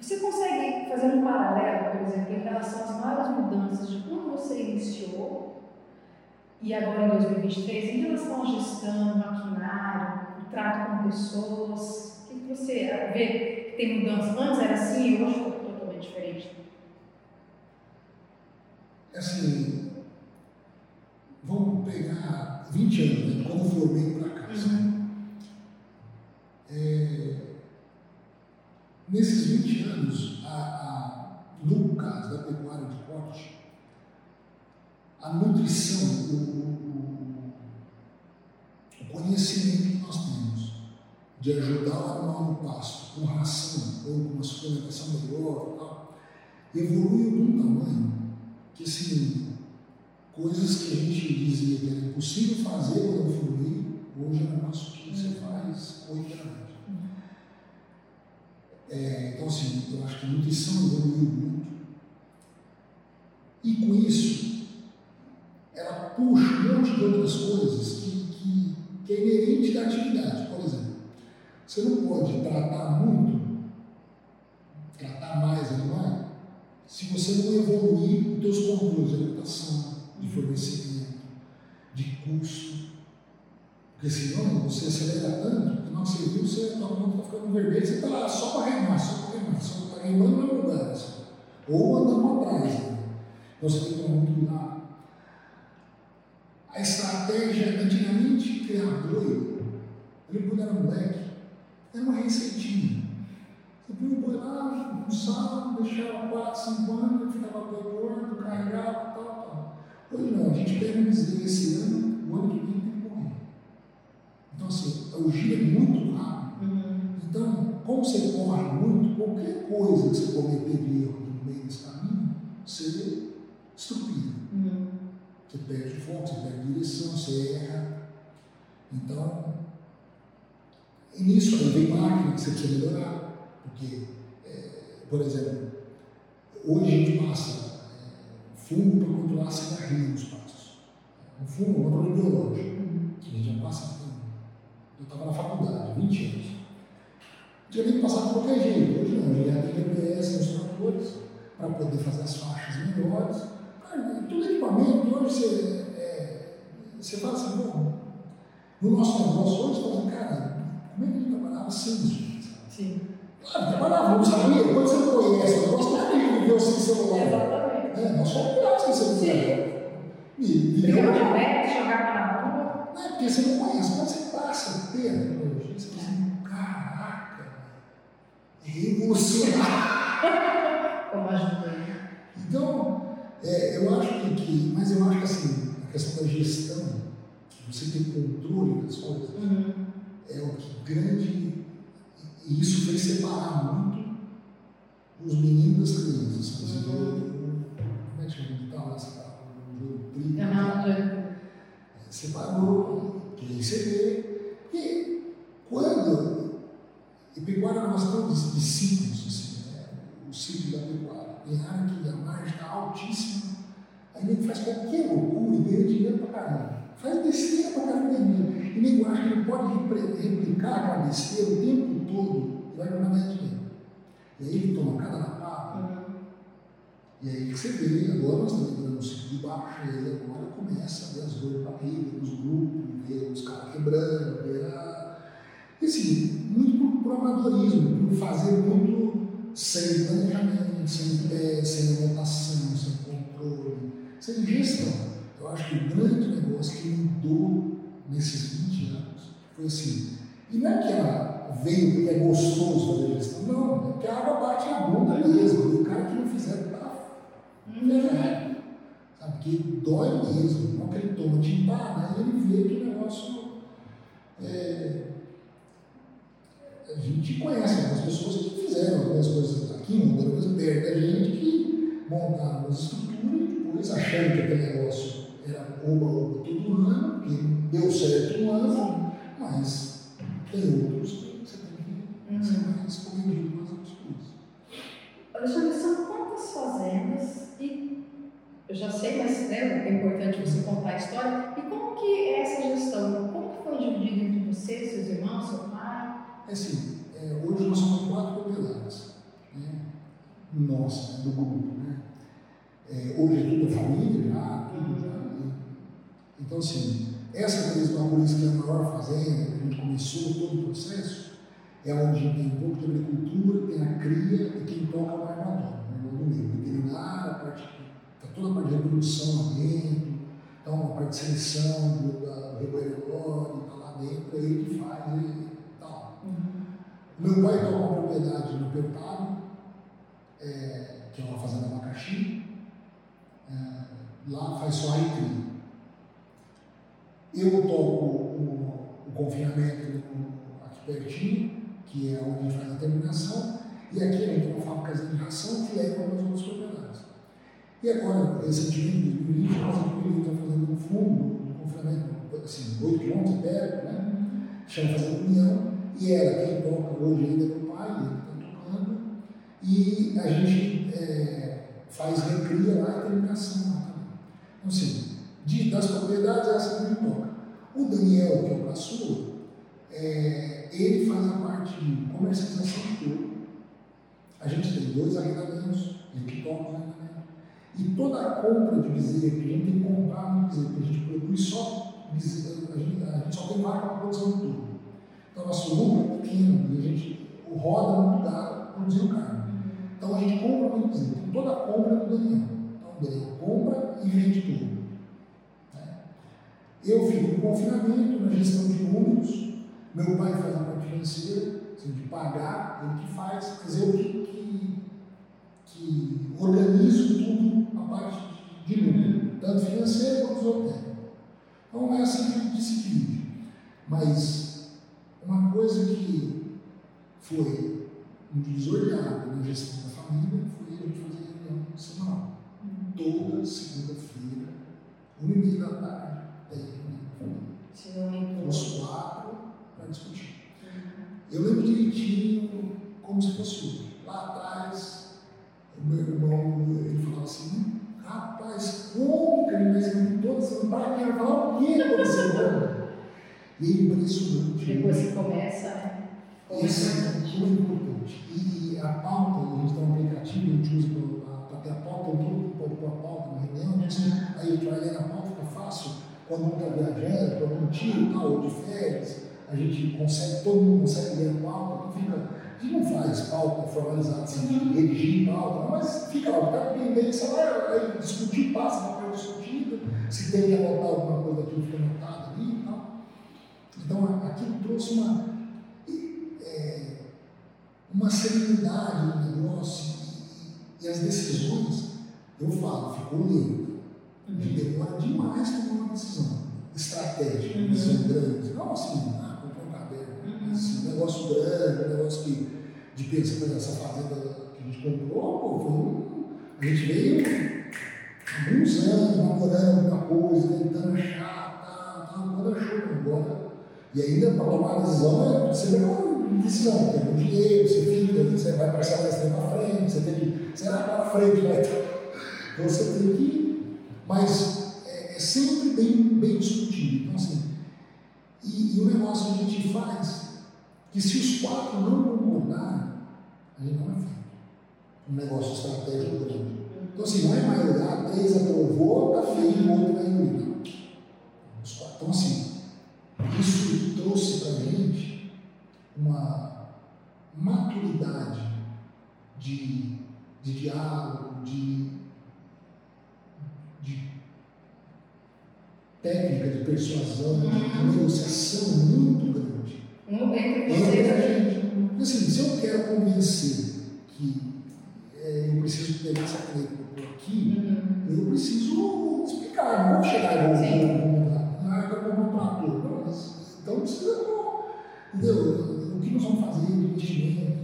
Você consegue fazer um paralelo, por exemplo, em relação às várias mudanças de quando você iniciou e agora em 2023, em relação à gestão, maquinário, trato com pessoas? O que você vê que tem mudança? Antes era assim hoje foi totalmente diferente? Assim, vamos pegar 20 anos, né, quando eu formei para cá. Uhum. É, nesses 20 anos, a, a, no caso da pecuária de corte, a nutrição, o, o, o, conhecimento que nós temos de ajudar o animal no pasto com ração ou com uma suplementação melhor, tal, evoluiu de um tamanho que, assim, coisas que a gente dizia que era impossível fazer quando fluir, hoje é um negócio que você faz corriqueiramente. É, então, assim, eu acho que a nutrição evoluiu muito. E com isso, ela puxa um monte de outras coisas que, que, que é inerente da atividade. Por exemplo, você não pode tratar muito, tratar mais animais, se você não evoluir os seus controles de alimentação, de fornecimento, de custo. Porque senão você acelera tanto que não você viu, você está ficando vermelho, você está só para remar, só para remar, só para remando na mudança. Ou andando atrás. Né? Então você tem que tomar muito cuidado. A estratégia, antigamente, criar boi, ele quando era moleque, era uma receitinha. O boi lá, sábado, deixava 4, 5 anos, ficava boi gordo, carregava, tal, tal. Hoje não, a gente pega um bezerro esse ano, o ano que vem tem que morrer. Então, assim, o giro é muito rápido. Uhum. Então, como você corre muito, qualquer coisa que você cometer de erro no meio desse caminho, você estupida. Uhum. Você perde foco, você perde direção, você erra. Então, E nisso aí vem máquina que você precisa melhorar. Porque, é, por exemplo, hoje a gente passa é, fungo para controlar a cigarrinha nos pastos. Um fungo é um controle biológico. Que a gente já passa. Eu estava na faculdade, 20 anos. Tinha que passar por qualquer jeito. Hoje não, já tem GPS nos tratores para poder fazer as faixas melhores. Cara, tudo equipamento, hoje você, é, você fala assim, bom, no nosso negócio hoje, você fala assim, cara, como é que a gente trabalhava sem isso? Sim. Claro, trabalhava, não sabia. Quando você não conhece o negócio, como é que a gente viveu sem celular? Exatamente. É, nós somos piores sem celular. E, e não, o diabetes, jogar na rua. não é porque você não conhece, quando você passa a ter a tecnologia, você fala assim, caraca, é revolucionário. [laughs] Como ajuda. né? Então, é, eu acho que, que- mas eu acho que assim, a questão da gestão, você ter controle das coisas, Uhum. é o que grande. E isso fez separar muito os meninos das crianças. Assim, Uhum. como é que chama de tal? Essa tal? O jogo trigo. Não, já- Separou, que aí você vê. Porque quando. E pecuária é uma questão de, de ciclos, assim, né? o ciclo da pecuária. Tem área que a margem está altíssima, aí ele faz qualquer loucura e ganha dinheiro pra caramba. Faz besteira pra caramba e dinheiro. E nego acha que ele pode replicar aquela besteira o tempo todo e vai ganhar dinheiro. E aí ele toma cada lapada. Uhum. E aí que você vê, agora nós estamos entrando no ciclo de baixa, e aí agora começa a ver as dores de barriga dos grupos, ver os caras quebrando, ver a. E assim, muito por, amadorismo, por fazer muito sem planejamento, sem ideia, sem orientação, sem controle, sem gestão. Eu acho que o grande negócio que mudou nesses 20 anos foi assim. E não é que ela veio porque é gostoso fazer gestão, não, porque a água bate na bunda mesmo, e o cara que não fizer tá ferrado. Sabe, que dói mesmo, não que ele toma tintada, aí ele vê que o negócio. é, a gente conhece algumas pessoas que fizeram algumas coisas aqui, mudaram coisas perto da gente, que montaram as estruturas e depois achando que aquele negócio era oba-oba todo ano, que deu certo um ano, mas tem outros que você tem que ser mais corrigido nas coisas. Alexandre, são quantas fazendas e eu já sei, mas né, é importante você contar a história. E como que é essa gestão? Como que foi dividido entre você, seus irmãos, seu pai? É assim, é, hoje nós somos quatro propriedades, né? nossa, né, do grupo. Né? É, hoje é tudo família já, tudo já. né? Então, assim, essa mesma por isso que é a maior fazenda, que a gente começou todo o processo, é onde tem um pouco de agricultura, tem a cria e quem toca é o armador, o do meio, veterinário, a parte, tá toda a parte de reprodução lá dentro, então a parte de seleção do, da, do rebanho está lá dentro, é ele que faz e tal. Meu pai tem uma propriedade no Perparo, é, que é uma fazenda abacaxi. É, lá faz só a recria. Eu toco o, o confinamento no- aqui pertinho, que é onde a gente faz a terminação, e aqui a gente tem uma fábrica de ração que leva para as outras propriedades. E agora, recentemente, em 2020, nós está fazendo um fundo do confinamento, assim, 8 quilômetros perto, né? chama Fazenda União, e ela, quem toca hoje ainda é meu pai, ele está tocando, e a gente é, faz recria lá e terminação lá também. Então, assim, de, das propriedades, essa que a gente toca. O Daniel, que é o caçula, é, ele faz a parte de comercialização de couro. A gente tem dois arrendamentos, ele que toca o arrendamento. E toda a compra de bezerro, que a gente tem que comprar muito bezerro, porque a gente produz só bezerro, a gente, a gente só tem vaca para produção de tudo. Então, nosso lucro é pequeno e a gente roda muito gado produzindo carne. Então, a gente compra muito bezerro. Então, toda a compra é do Daniel. Então, o Daniel compra e vende tudo. né? Eu fico no confinamento, na gestão de números. Meu pai faz a parte financeira, assim, de pagar, ele que faz, mas eu que, que, que organizo tudo a parte de número, tanto financeiro quanto técnico. Então é assim que se divide. Mas uma coisa que foi um divisor de água na gestão da família foi gente fazer reunião semanal. Toda segunda-feira, uma e meia da tarde, tem reunião os quatro para discutir. Eu lembro direitinho como se fosse hoje. Lá atrás, o meu irmão, ele falava assim, rapaz, como que ele vai todas as para que falar o que aconteceu? E é impressionante. Depois que começa, né? Isso é muito importante. E a pauta, a gente tem um aplicativo, a gente usa para ter a pauta, eu todo pôr a pauta na reunião, aí a gente vai ler na pauta, fica fácil, quando um está viajando, para um tiro, tal, ou de férias, a gente consegue, todo mundo consegue ler a pauta, então fica, a gente não faz pauta formalizada, assim, redigir pauta, mas fica lá, está pendente, você vai aí, discutir, passa uma coisa discutida, se tem que anotar alguma coisa daquilo, fica anotado ali e tal. Então aquilo trouxe uma, é, uma serenidade no negócio e, e, as decisões, eu falo, ficou lento. Uhum. Demora demais para tomar uma decisão estratégica, uhum. decisão grande. Não assim, Assim, um negócio grande, um negócio que, de pensar, essa fazenda que a gente comprou, foi a gente veio alguns anos namorando muita coisa, tentando achar, tá, tá, agora achou, agora e ainda para tomar a decisão, você vê uma decisão, tem um dinheiro, você fica, você vai passar mais tempo para frente, você tem que, será para frente, vai. Então você tem que. Mas é, é sempre bem, bem discutido. Então, assim, e, e, o negócio que a gente faz, que se os quatro não concordarem, a gente não é feito. Um negócio estratégico grande. Então, assim, não é maioria, três aprovou, está feio, o outro vai engolir. Então, assim, isso trouxe para a gente uma maturidade de, de diálogo, de, de técnica de persuasão, de negociação muito grande. Um entre vocês. a gente. Porque assim, se eu quero convencer que é, eu preciso pegar essa por aqui, uhum. eu preciso explicar, não vou chegar e vou que eu vou trator, não então precisa, entendeu? O que nós vamos fazer de investimento,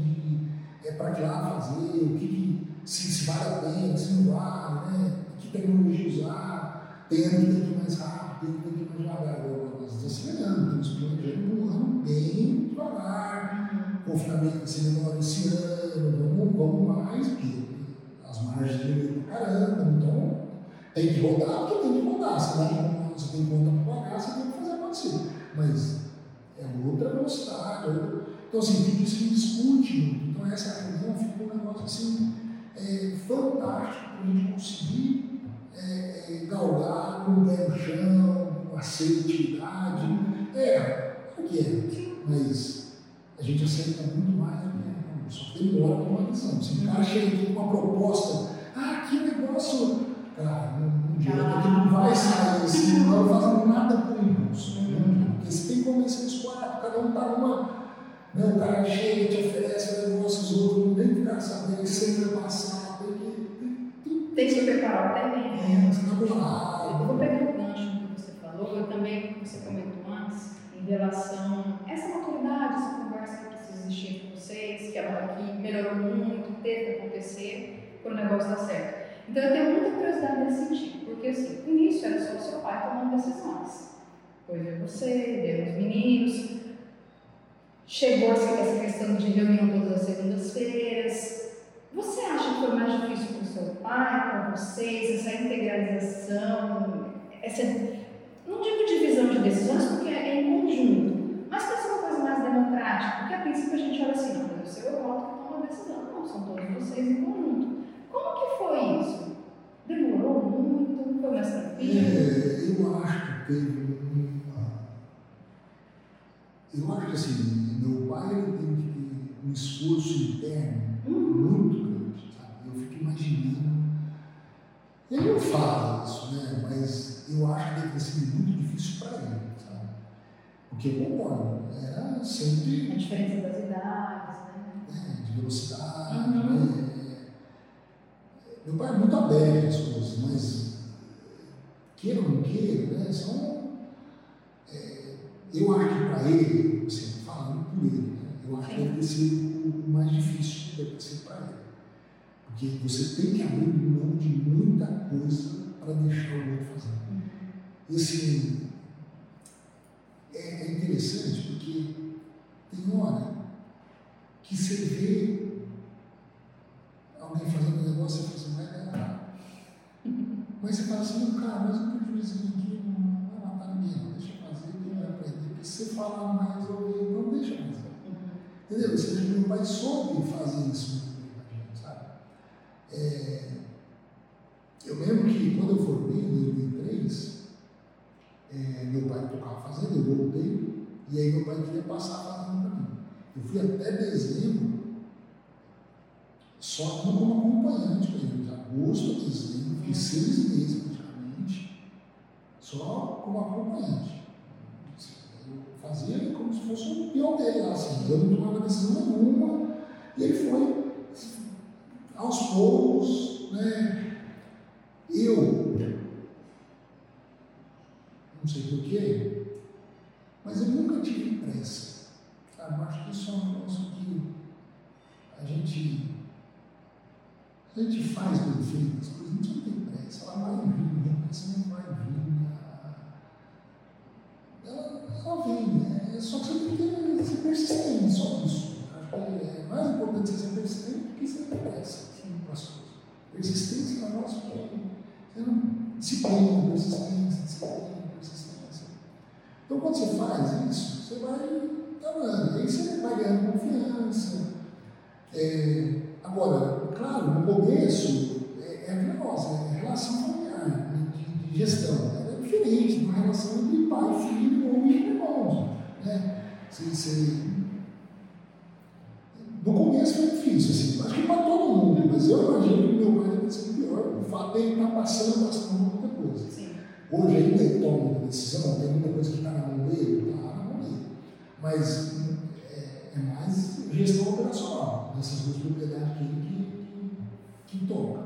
é para que lá fazer, o que, se, se vale a pena, se não vale, né? que tecnologia usar, tem que ir mais rápido, mais devagar. Agora nós acelerando, estamos planejando um ano bem devagar, confinamento ser menor esse ano, vamos, vamos mais, porque as margens diminuem para caramba, então tem que rodar porque tem que rodar, senão você tem conta para pagar, você tem que fazer acontecer mas é outra velocidade. Outra... Então, assim, tudo isso que discute. Então, essa reunião ficou um negócio assim, é, fantástico para a gente conseguir é, é, galgar com o pé no chão, com assertividade. É, é o que é, mas a gente aceita muito mais do que é. Só que demora para uma decisão. Se o cara chega aqui com uma proposta, ah, que negócio, cara, não, não adianta, não vai sair assim, não vai fazer nada por impulso. Né? Porque você tem que convencer os quatro, cada um está numa. Né, o cara chega, te oferece um negócio, os outros não tem que ficar sabendo, sempre vai passar, tem que. Tem que se preparar até mesmo. É, você tá Eu vou pegar o gancho do que você falou, eu também, que você comentou antes, em relação a essa maturidade, essa conversa que precisa existir com vocês, que agora que melhorou muito, teve que acontecer para o negócio dar certo. Então eu tenho muita curiosidade nesse sentido, porque assim, no início era só o seu pai tomando decisões. Foi ver você, ver os meninos. Chegou essa questão de reunião todas as segundas-feiras. Você acha que foi mais difícil para o seu pai, para vocês, essa integralização, essa, não digo divisão de decisões, porque é em conjunto, mas para ser uma coisa mais democrática, porque a princípio a gente olha assim, não, mas o seu voto que toma a decisão, não, são todos vocês em conjunto. Como que foi isso? Demorou muito? Foi mais tranquilo? É, eu acho que teve eu acho que assim, meu pai ele teve um esforço interno Ele não fala isso, né? Mas eu acho que deve ter sido muito difícil para ele, sabe? Porque eu concordo, era sempre. A diferença das idades, né? É, de velocidade, uhum. né? Meu pai é muito aberto às coisas, mas queira ou não queira, né? São eu acho que para ele, assim, falando por ele, né, eu acho que deve ter sido o mais difícil, deve ter sido para ele. Porque você tem que abrir mão de muita coisa para deixar o outro fazer. E assim, é, é interessante porque tem hora que você vê alguém fazendo um negócio e fala assim, vai ganhar. Mas você fala assim, não, cara, mas um prejuízo aqui não vai matar ninguém, não. deixa fazer, quem vai aprender. Porque se você falar não vai então deixa fazer. Entendeu? Ou seja, meu pai soube fazer isso muito bem com a gente, sabe? É, eu lembro que quando eu formei em 2003, é, meu pai tocava fazenda, eu voltei, e aí meu pai queria passar a fazenda para mim. Eu fui até dezembro, só como acompanhante com ele, de agosto a dezembro, fiquei seis meses praticamente, só como acompanhante. Eu fazia como se fosse um dele lá, assim, eu não tomava decisão nenhuma, e ele foi aos poucos, né? Eu, não sei porquê, mas eu nunca tive pressa. Sabe? Eu acho que isso é um negócio que a gente, a gente faz bem feito as coisas, a gente não tem pressa, ela vai vir, a pressa não vai vir. Ela, ela vem, né? só que você tem que ser persistente, só isso. Acho que é mais importante você ser persistente do que ser pressa para as coisas. Persistência um negócio que você não disciplina, persistência, disciplina, persistência. Então quando você faz isso, você vai trabalhando, aí você vai ganhando confiança. É, agora, claro, no começo é, é negócio, é relação familiar, de, de gestão. É diferente de uma relação entre pai, filho ou irmãos. Né? Você, você, no começo foi difícil, assim, acho que para todo mundo, mas eu imagino que meu pai deve ser pior, o fato de ele estar passando bastante muita coisa. Sim. Hoje ainda ele toma muita decisão, tem muita coisa que está na mão dele, está na mão dele. Mas é, é mais gestão operacional, dessas duas propriedades que ele que, que, que toca.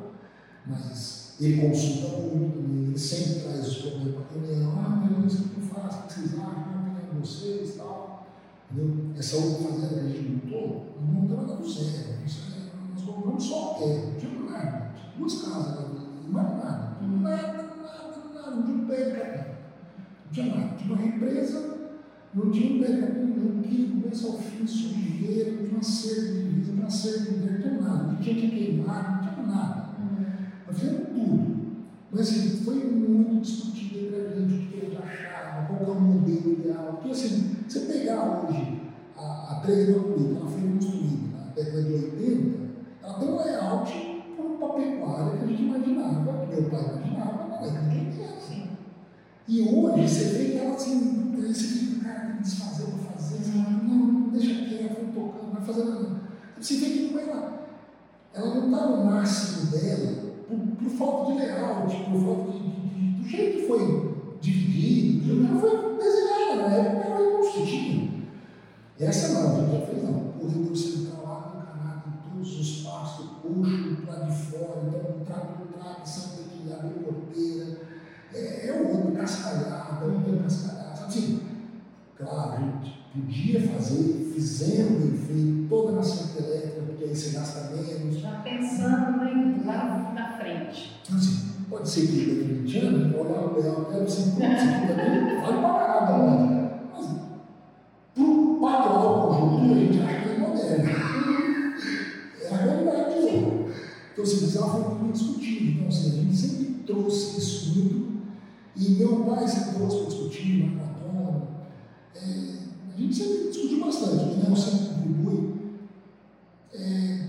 Mas ele consulta muito, ele sempre traz os problemas para a reunião, ah, mas isso que eu faço, o que vocês acham, a opinião de vocês e tal. Entendeu? Essa outra fazenda que a gente nós montamos ela do zero. Nós compramos só terra, não tinha nada. Tinha duas casas lá, não mais nada. Nada, nada, nada. Não tinha um pé de capim. Não tinha nada. Tinha uma represa, não tinha um pé de capim, não tinha começo ao fim, sujeira, não tinha uma cerca de divisa, uma cerca de não tinha nada. Não tinha que queimar, não tinha nada. Nós fizemos tudo. Mas assim, foi muito discutido entre a gente o que eles achavam, qual é o modelo ideal. Porque assim, você pegar hoje a, a 3 ela foi construída na década de 80, tem um layout para a pecuária que a gente imaginava, que meu pai imaginava na década de 80. E hoje você vê que ela assim, você fica, cara, tem que desfazer para fazer, você fala, não, não deixa quieto, vai tocando, vai fazendo. Você vê que ela, ela não está no máximo dela por, por, falta de layout, por falta de, de, de, do jeito que foi dividido, que foi desenhada na época, ela não tinha. Essa não, a gente já fez não. Corredor central, água encanada em todos os pastos, coxo para de fora, então o trato do trato, sempre tem que abrir porteira. É, é outro, cascalhada, outra cascalhada. Sabe assim? Claro, a gente podia fazer, fizemos bem feito, toda a nação elétrica, porque aí você gasta menos. Já pensando em, lá na frente. Então, assim, pode ser que daqui a 20 anos, olhar o leão, quero isso aqui também vale para caramba, mas para o conjunto, a gente acha que é moderno. Então, assim, isso foi muito discutido. Então, assim, a gente sempre trouxe isso muito. E meu pai sempre trouxe para discutir, maratona. É, a gente sempre discutiu bastante, o Nelson sempre contribui. É,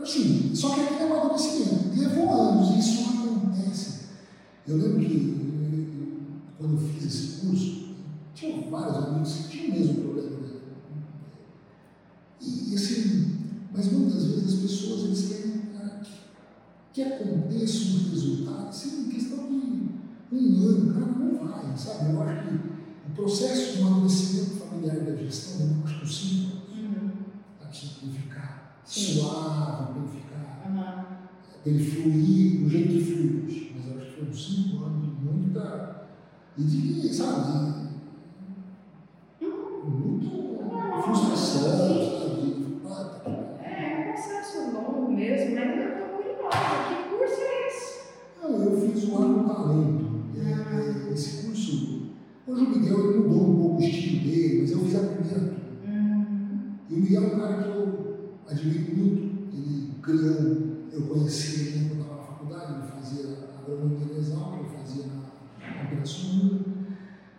assim, só que aqui é amadurecimento. Levou anos, e isso acontece. Eu lembro que quando eu fiz esse curso, tinha vários amigos que tinham o mesmo problema. Né? E assim, mas muitas vezes as pessoas eles querem ah, que, aconteça um resultado, assim, em questão de um ano, cara, não vai, sabe? Eu acho que o processo de amadurecimento familiar da gestão, eu acho que os cinco anos, uhum. para simplificar, suave, para ele ficar, uhum. para ele fluir do jeito que flui hoje. Mas eu acho que foram cinco anos de muita. E de, sabe, muito frustração, sabe? É, um processo longo mesmo, mas eu estou curiosa. Que curso é esse? Não, eu fiz o Agro Talento. É, esse curso, hoje o Miguel ele mudou um pouco o estilo dele, mas eu fiz a primeira turma. Hum. E o Miguel é um cara que eu admiro muito. Ele criou, eu conheci ele quando estava na faculdade, ele fazia agronomia na Exalc, eu fazia na, Pirassununga,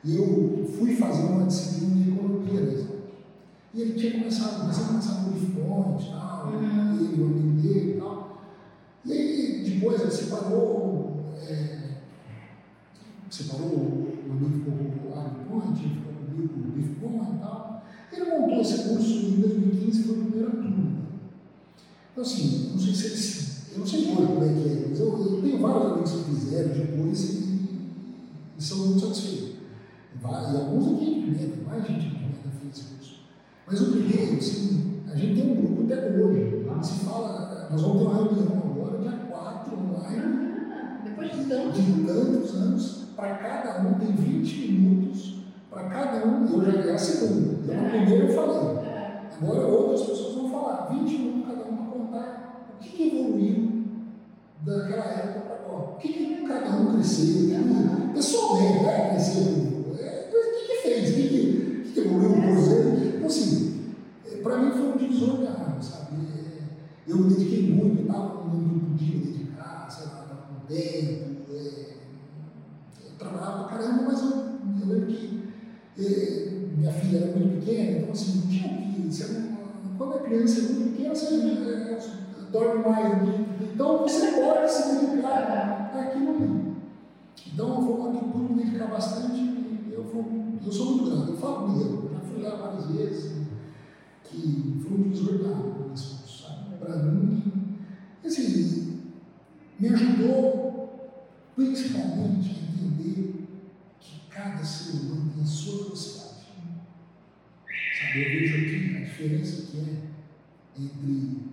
e eu fui fazer uma disciplina de economia Exalc. E ele tinha começado, começou a começar no Leaf e tal, uhum. ele, o amigo dele e tal. E aí, depois, ele separou, é, separou o amigo ficou com o AgroPoint, ficou comigo com o Leaf e tal. Ele montou esse curso em 2015, foi a primeira turma. Então, assim, não sei se ele, eu não sei hoje como é que é, mas eu, eu tenho vários amigos que fizeram depois e, e são muito satisfeitos. E alguns aqui de Pimenta, mais gente Pimenta fez esse curso. Mas o primeiro, assim, a gente tem um grupo até hoje. Se fala, nós vamos ter uma reunião agora, dia 4 online. Depois de tantos. De tantos anos, para cada um tem 20 minutos, para cada um, eu já é a segunda. Eu no primeiro eu falei. É. Agora outras pessoas vão falar, 20 minutos cada um para contar o que, evoluiu daquela época para agora. O que, que cada um cresceu, pessoalmente, né? Cresceu. É, o fez? O que, que, que, evoluiu no Cruzeiro? Então, assim, é, para mim foi um divisor de água, sabe? É, eu me dediquei muito, estava no não podia dedicar, sei lá, tempo, é, eu trabalhava pra caramba, mas eu, eu lembro que é, minha filha era muito pequena, então assim, não tinha o que. Você, quando a criança é muito pequena, você é, dorme mais. Né? Então você pode se dedicar àquilo ali. Então foi uma que eu pude me dedicar bastante. Eu, eu sou muito grande, eu falo mesmo, já fui lá várias vezes, que foi um sabe? Para mim, me ajudou principalmente a entender que cada ser humano tem a sua velocidade. Sabe, eu vejo aqui a diferença que é entre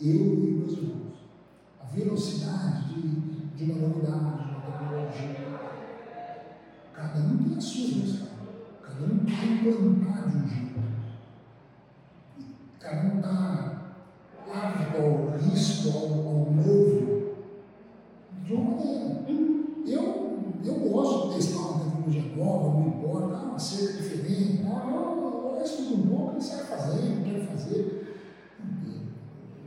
eu e meus irmãos. A velocidade de, de uma novidade, de uma tecnologia. Cada um tem a sua velocidade. Cada um quer implantar de um jeito. Cada um está ávido ao risco, ao, ao novo, de uma maneira. Eu, eu gosto de testar nova, não importa, ah, uma cerca diferente, ah, eu estudo um pouco, ele sai fazendo, quer fazer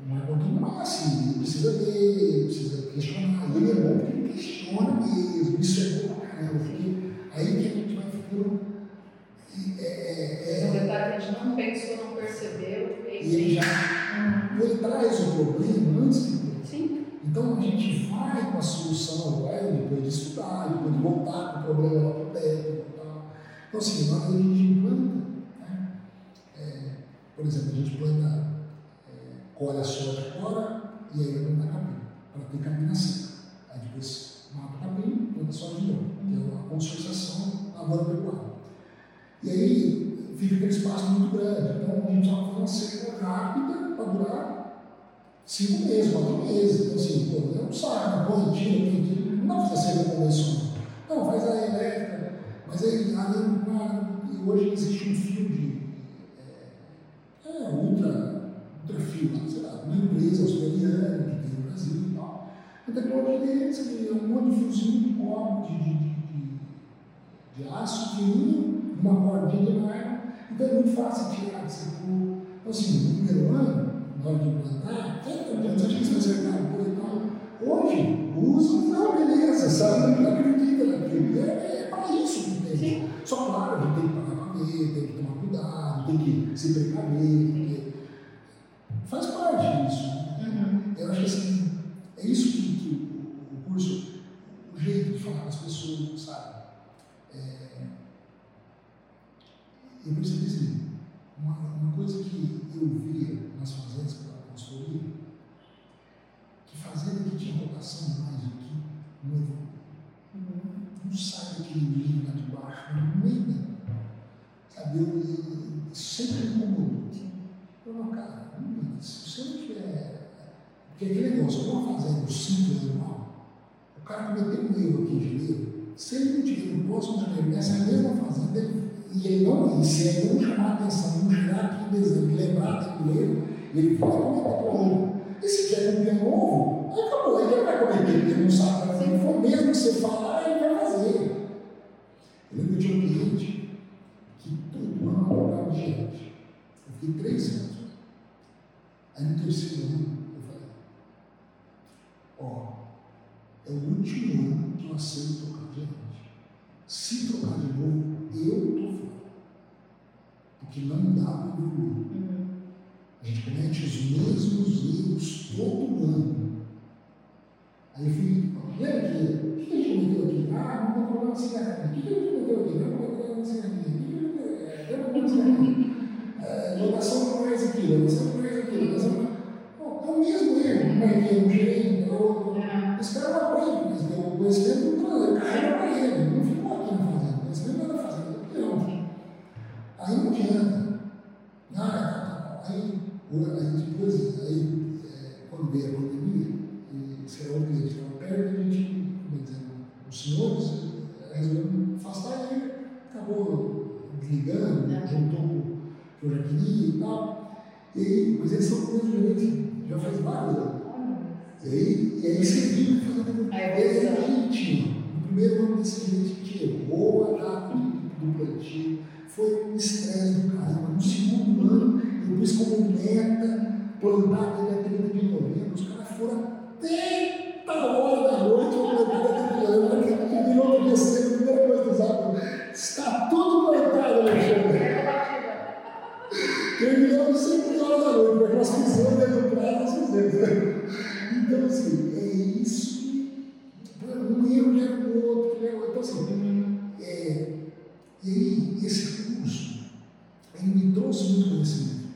não é pouquinho mais assim, ele precisa ver, precisa questionar. Ele é bom porque ele questiona mesmo, isso é bom pra caramba, porque aí que a gente vai ficando. É, é, é, detalhe que a gente não pensou, não percebeu. E ele já ele traz o problema antes de ter. Sim. Então a gente vai com a solução, vai depois de estudar, depois de voltar o problema lá para o técnico e tal. Então, assim, que a gente implanta, né? É, por exemplo, a gente planta colhe a soja agora e aí vai plantar capim, para ter capim seca. Aí depois mata o capim, planta soja de novo, que é uma consolidação lavoura-pecuária. E aí fica aquele espaço muito grande, então a gente fazer uma seca rápida para durar cinco meses, quatro meses. Então assim, pô, não sabe, põe, tira, põe, tira, não dá para fazer convencional. Não, faz a elétrica, mas aí, aí hoje existe um fio de é, é, ultra perfil, sei lá, uma empresa australiana que tem no Brasil e tal. A tecnologia deles é um monte de fiozinho de cobre, de, de, de, de, aço fininho, uma cordinha de nylon, então é muito fácil tirar desse pulo. Então, assim, no primeiro ano, na hora de implantar, você tinha que se acertar um pouco e tal. Hoje, não, beleza, sabe? Não acredita naquilo. É, é para isso que tem. Só claro, a gente tem que pagar para ver, tem que tomar cuidado, tem que se precaver, que faz parte disso. Uhum. Eu acho que assim, é isso que, que o, o, curso, o jeito de falar com as pessoas, sabe? É, eu percebi assim, uma, uma coisa que eu via nas fazendas que eu consultoria, fazenda que tinha rotação mais que não evolui. Uhum. Não sai daquele nível lá de baixo, no meio. Sabe, eu, eu, sempre me incomodou. Eu não, cara, se você não tiver. Porque aquele negócio, uma fazenda simples normal, o cara cometeu um erro aqui em janeiro, se ele não tiver no próximo janeiro, nessa mesma fazenda, ele, e ele não, se ele não chamar a atenção, não chegar aqui em dezembro, lembrar daquele erro, ele vai cometer o novo. E se quer cometer novo, Acabou, ele vai cometer, ele não sabe fazer, ele for mesmo que você falar, ah, ele vai fazer. Eu lembro de um cliente que todo ano de gente. Eu fiquei três anos. Aí no terceiro ano, eu falei, ó, é o último ano que eu aceito tocar de. Se tocar de novo, eu estou fora. Porque não dá para evoluir. Uhum. A gente comete os mesmos erros todo ano. Aí eu fui, lembra que, o que a gente cometeu aqui? Ah, não controlou uma cigarrinha. O que a gente cometeu aqui? Não controlou uma cigarrinha. O que a gente? Não controlou uma cigarrinha. É, mais aqui, locação mais aqui, locação mais... Bom, é o mesmo erro. Um é um gerente, outro. É. Esse cara não aprende, mas o conhecimento não carrega para ele, não ficou aqui na fazenda, o conhecimento não era fazenda, é não. Aí não adianta. Ah, tá, tá. Aí, o- aí depois, aí, é, quando veio a pandemia, e esse era outro cliente que estava perto, a gente, os senhores eh, resolveram afastar e acabou desligando, É. juntou com o que queria e tal. E mas eles são meus gerentes já faz vários anos. E aí, e aí você viu fazendo A evolução. legítimo. No primeiro ano desse gerente que errou a data do plantio, foi um estresse do caramba. No segundo ano, eu pus como meta plantar até dia 30 de novembro. Os caras foram até tal hora da noite eu plantei até 30 de novembro. E no outro dia cedo, a primeira coisa do zap, está tudo plantado, Alexandre. É batida. Terminamos sempre horas da noite, porque nós fizemos dentro do prazo, nós fizemos. né? Então, assim, é isso que. Um erro gera um outro, que gera outro. Então, assim, é, e aí, esse curso, ele me trouxe muito conhecimento.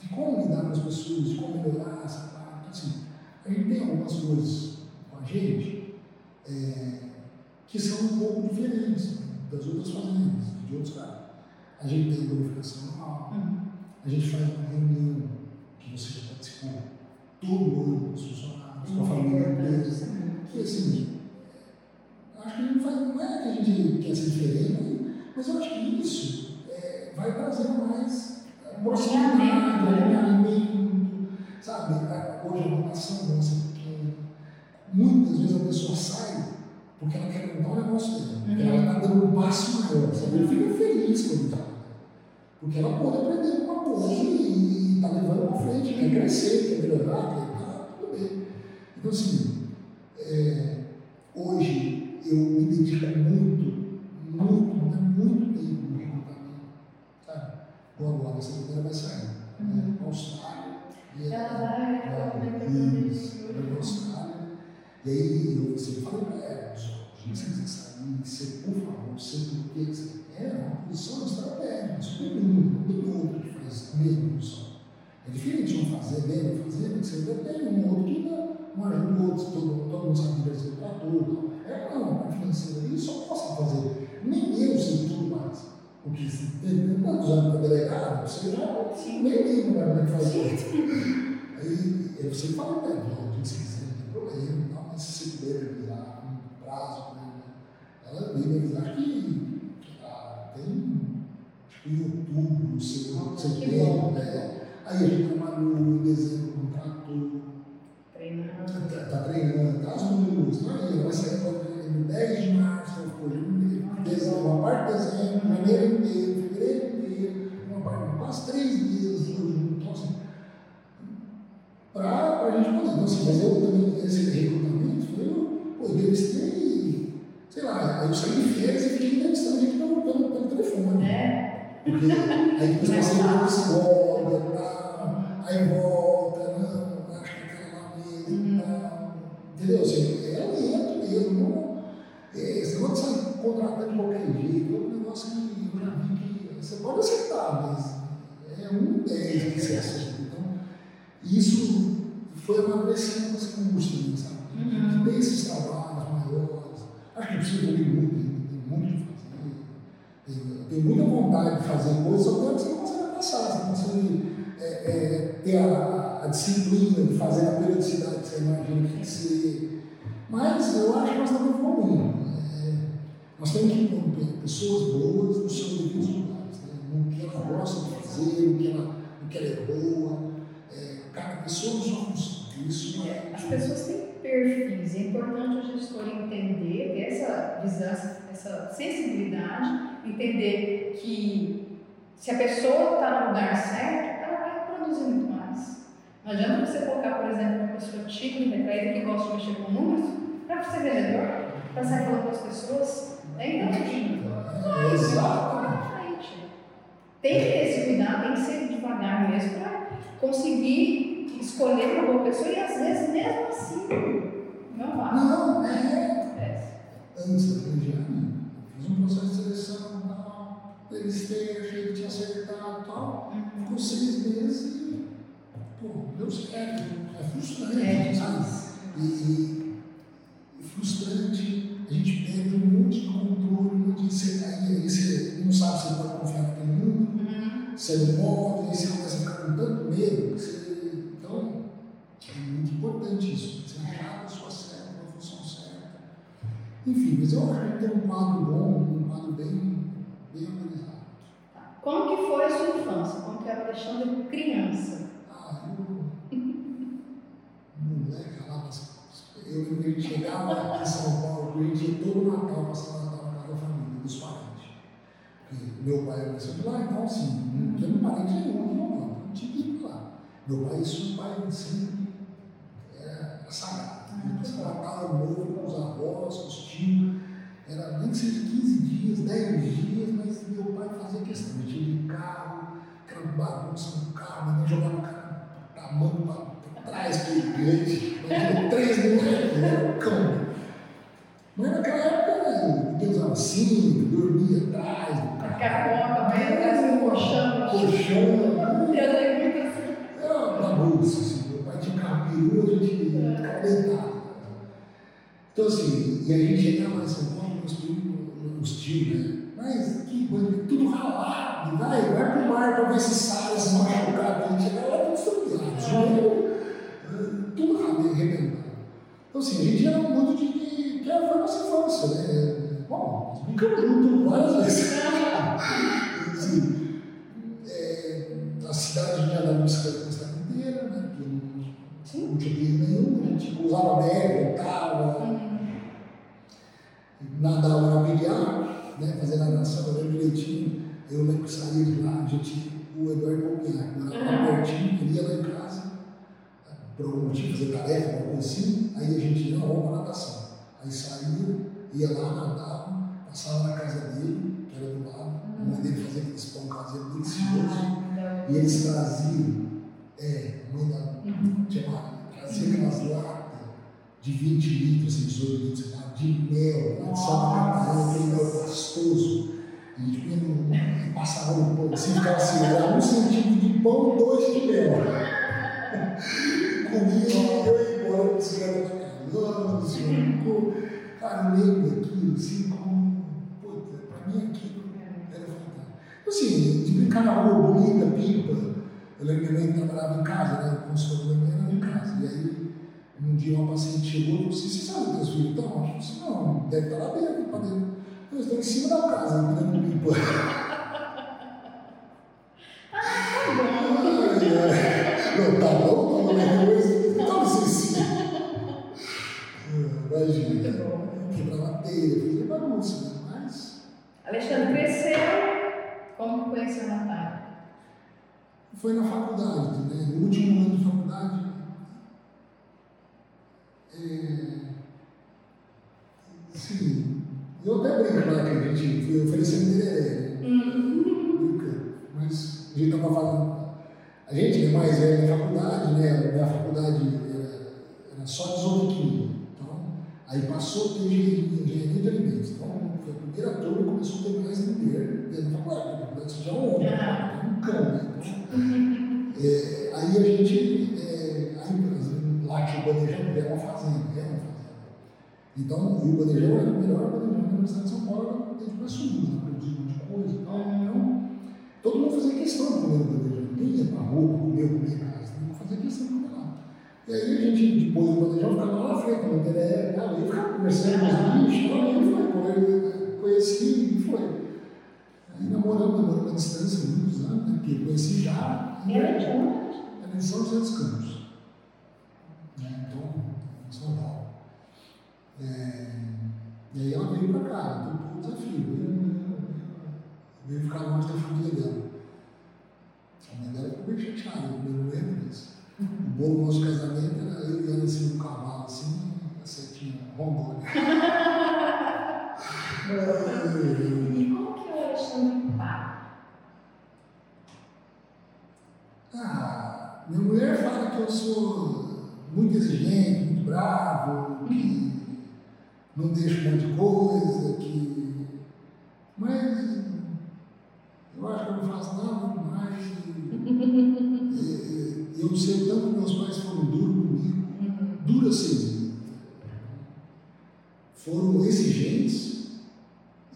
De como lidar com as pessoas, de como melhorar essa parte. Então, assim, a gente tem algumas coisas com a gente é, que são um pouco diferentes das outras fazendas, de outros caras. A gente tem bonificação anual, Uhum. a gente faz uma reunião que você já participou todo ano com os funcionários, com a família inteira. Que assim, é, acho que não, faz, não é que a gente quer ser diferente, mas eu acho que isso é, vai trazendo mais é, proximidade, Alinhamento, né? alinhamento, sabe? Hoje a nossa é pequena. Muitas vezes a pessoa sai porque ela quer contar o negócio dela, porque Uhum. ela está dando um passo maior, sabe? Ele fica feliz quando está. Porque ela pode aprender uma coisa e está levando para frente, quer crescer, quer melhorar, quer tá, tudo bem. Então, assim, é, hoje eu me dedico muito, muito, mas muito tempo no recrutamento, sabe? Bom, agora essa mulher vai sair, né? Para a Austrália. E a. E aí eu sempre falei para ela, se você quiser sair, você, por favor, você por que você é uma posição estratégica, um, não tem outro que faz a mesma posição. É diferente não fazer não fazer, você tem um outro que não, não ajuda o outro, todo, todo mundo para tudo. É não, a parte financeira só posso fazer. Nem eu sei tudo mais. Porque se tem tantos anos para delegado, você já Sim. nem lembra como é que faz isso. Aí eu sempre falo para ela, ó, se quiser, não tem problema, tal, mas se você puder avisar com prazo, né? Ela veio me avisar que ah, tem acho que em outubro, Ah, que setembro, bom. né? Aí a gente trabalhou em dezembro, contratou, Treinando. tá, tá treinando, tá as números, tá aí, vai sair no 10 de março, ficou em uma parte de dezembro, janeiro inteiro, fevereiro inteiro, uma parte, quase três meses, então assim, para a gente poder. Então, assim, mas eu também, esse recrutamento, foi eu, pô, entrevistei, sei lá, eu saí de férias e fiquei entrevistando gente pelo, pelo, pelo telefone. Né? Porque aí depois passei por escola e tal, aí volta, de sair contratando de qualquer jeito é um negócio que eu já vi que você pode acertar, mas é um 10 que você acerta. Então, isso foi amadurecendo esse curso, né, sabe? Uhum. Tem esses trabalhos maiores. Acho que precisa evoluir muito, tem muito o que fazer. Tem, tem muita vontade de fazer coisas, só que você não consegue passar, você não consegue é, é, ter a, a disciplina de fazer a periodicidade que você imagina que tem que ser. Mas eu acho que nós estamos evoluindo. É, nós temos que ter pessoas boas nos seus devidos lugares. Né? No que ela gosta de fazer, no que ela, no que ela é boa. É, cada pessoa na sua função. Isso é. As pessoas têm perfis, é importante o gestor entender, essa visão, essa- sensibilidade, entender que se a pessoa está no lugar certo, ela vai produzir muito mais. Não adianta você colocar, por exemplo, uma pessoa tímida, retraída, que gosta de mexer com números, Para ser vendedor, para sair falando com as pessoas. Então. Tem que ter esse cuidado, tem que ser devagar mesmo para conseguir escolher uma boa pessoa e às vezes mesmo assim não vai. Não, é. Antes da região, eu fiz um processo de seleção tal. Eles têm, achei que tinha acertado e tal. Uhum. Ficou seis meses e, pô, deu certo. É frustrante, É sabe? e- e frustrante, perde um monte de controle, um monte de. Você, aí, aí você não sabe se pode confiar naquele mundo, Uhum. você não pode, aí você começa a ficar com tanto medo. Você, então, é muito importante isso. Você achar a pessoa certa, a função certa. Enfim, mas eu acho que tem um quadro bom, um quadro bem, bem organizado. Tá. Como que foi a sua infância? Como que era o Alexandre criança? Ah, eu. [laughs] Moleque, lá, eu lembro que chegava aqui em São Paulo, ia todo Natal passar Natal na casa da família, dos parentes. Porque meu pai era de lá, então assim, não tinha parente nenhum aqui não, não tinha que ir lá. Meu pai, isso, o pai sempre era sagrado. Ele passava Natal novo com os avós, com os tios. Era nem que seja 15 dias, 10 dias, mas meu pai fazia questão. De carro, aquela bagunça no carro, mãe jogava o cara a mão para trás, que gente, imagina, três moleques, era um cão. Mas naquela época eu usava cinto, dormia atrás do carro. Conta, também, trazia um colchão. Colchão, Eu lembro muito assim. era uma bagunça, assim. Meu pai tinha carro peru, a gente ficava deitado. Então, assim, e a gente chegava em São Paulo, meus primos, os tios, né? Mas que coisa, tudo ralado, vai, vai pro mar pra ver se sai, se machucar, a gente chegava lá tudo estruturado, eh, tudo ralado, arrebentado. Então, assim, a gente era muito de. de que foi a nossa infância, né? Bom, nós brincamos juntos várias vezes. [laughs] assim, é, a cidade já andava de bicicleta a cidade inteira, né? Porque não, tinha perigo nenhum, a gente usava bem, voltava, Uhum. nadava na pilhar, né? Fazendo a natação, lembro direitinho. Eu lembro que saía de lá, a gente, o Eduardo Palmiac, morava lá pertinho, ele ia lá em casa, por algum motivo, fazer tarefa, alguma coisa assim, aí a gente ia, vamos pra natação. Aí saía, ia lá, nadava, passava na casa dele, que era do lado, a mãe dele fazia aqueles pão caseiro delicioso. Ah, E eles traziam, é, mãe da Uhum. tia Maria, trazia aquelas latas de 20 litros, assim, 18 litros, de mel, de Santa Catarina, aquele mel gostoso. No, e passava no pão, assim, ficava assim, era um centímetro de pão, dois de mel. Comia, eu ia embora bicicleta eu lembro daquilo, assim, como, puta, pra mim aquilo era fantástico. Assim, de brincar na rua, bonita, pipa. Eu lembro que minha mãe trabalhava em casa, né? O consultório da minha era em casa. E aí, um dia uma paciente chegou e falou assim: Você sabe onde teus filhos estão? Eu falei assim: Não, deve estar lá dentro, para dentro. Eles estão em cima da casa, virando pipa. [laughs] Ai, é. Não, tá bom, tá bom. Então, assim, sim. É, Imagina. Muito bom. Quebrava telha, fazia bagunça, né? Mas. Alexandre cresceu. Como que conheceu a Natália? Foi na faculdade, né? No último ano de faculdade. É... Sim. Eu até brinco lá que a gente foi oferecendo tereré, né? Brincando. Mas a gente estava falando. A gente é mais velho na faculdade, né? A minha faculdade era, era só 18 química. Então, aí passou a ter engenharia, de alimentos. Então, foi a primeira turma que começou a ter mais mulher dentro da faculdade. porque A faculdade já um homem, né? é um cão, né? Então, é, aí a gente, é, aí, lá tinha o Bandejão, que era uma fazenda, é uma fazenda. Então, e o Bandejão era o melhor Bandejão da Universidade de São Paulo, da Sul, né? produzia um monte de coisa e tal. Então, todo mundo fazia questão de comer no Bandejão. Ia pra rua, comer, comer em casa. Todo mundo fazia questão de lá. E aí a gente, depois do Bandejão, ficava lá na frente, no Teré, tal, e ficava conversando com os bichos, tal, e foi, conhe- conheci e foi. Aí namoramos, namoramos à distância muitos anos, né? Porque eu conheci já. e- Ela é de onde? era em São José dos Campos. Né? Então, em São Paulo. É, e aí ela veio para cá, foi um desafio. Veio, veio ficar longe da família dela. A ficou bem chateada no primeiro momento, mas o bolo do nosso casamento era eu e ela em cima do cavalo, assim, Setinha Rondônia. e como que o Alexandre pai? Ah, minha mulher fala que eu sou muito exigente, muito bravo, que não deixo um monte de coisa, que. Mas eu acho que eu não faço nada demais. E, [laughs] eu sei tanto que meus pais foram duros comigo, duros assim. Foram exigentes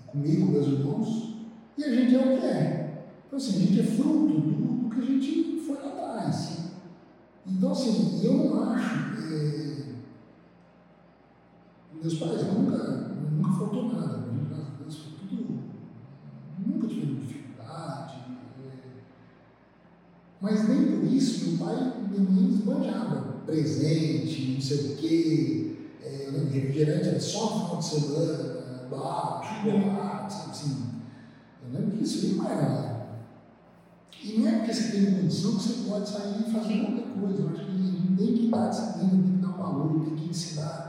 comigo, meus irmãos, e a gente é o que é. Então assim, a gente é fruto do, do que a gente foi lá atrás. Então assim, eu não acho. É, meus pais nunca, nunca faltou nada, graças a Deus, foi tudo. Nunca tivemos dificuldade. É, mas nem por isso meu pai mãe esbanjava presente, não sei o quê. É, refrigerante era só no final de semana, bar, chocolate, sabe assim. Eu lembro que isso nem era. E não é porque você tem condição que você pode sair e fazer qualquer coisa. Eu acho que a gente tem que dar disciplina, tem que dar valor, tem que ensinar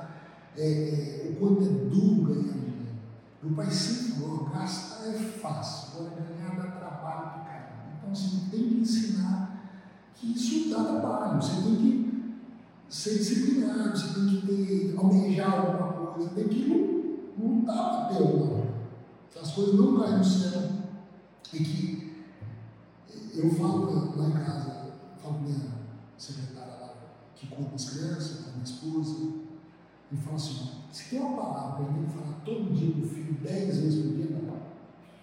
é, é, o quanto é duro ganhar dinheiro. Meu pai sempre falou, gastar é fácil, agora ganhar dá trabalho para caramba. Então assim, tem que ensinar que isso dá trabalho, você tem que ser disciplinado, você tem que ter, almejar alguma coisa, tem que lutar alguma Que as coisas não caem no céu. E que eu falo lá em casa, falo com minha secretária lá, que conta as crianças, com a minha esposa, e fala assim: se tem uma palavra que gente tem que falar todo dia pro filho, dez vezes por dia, não.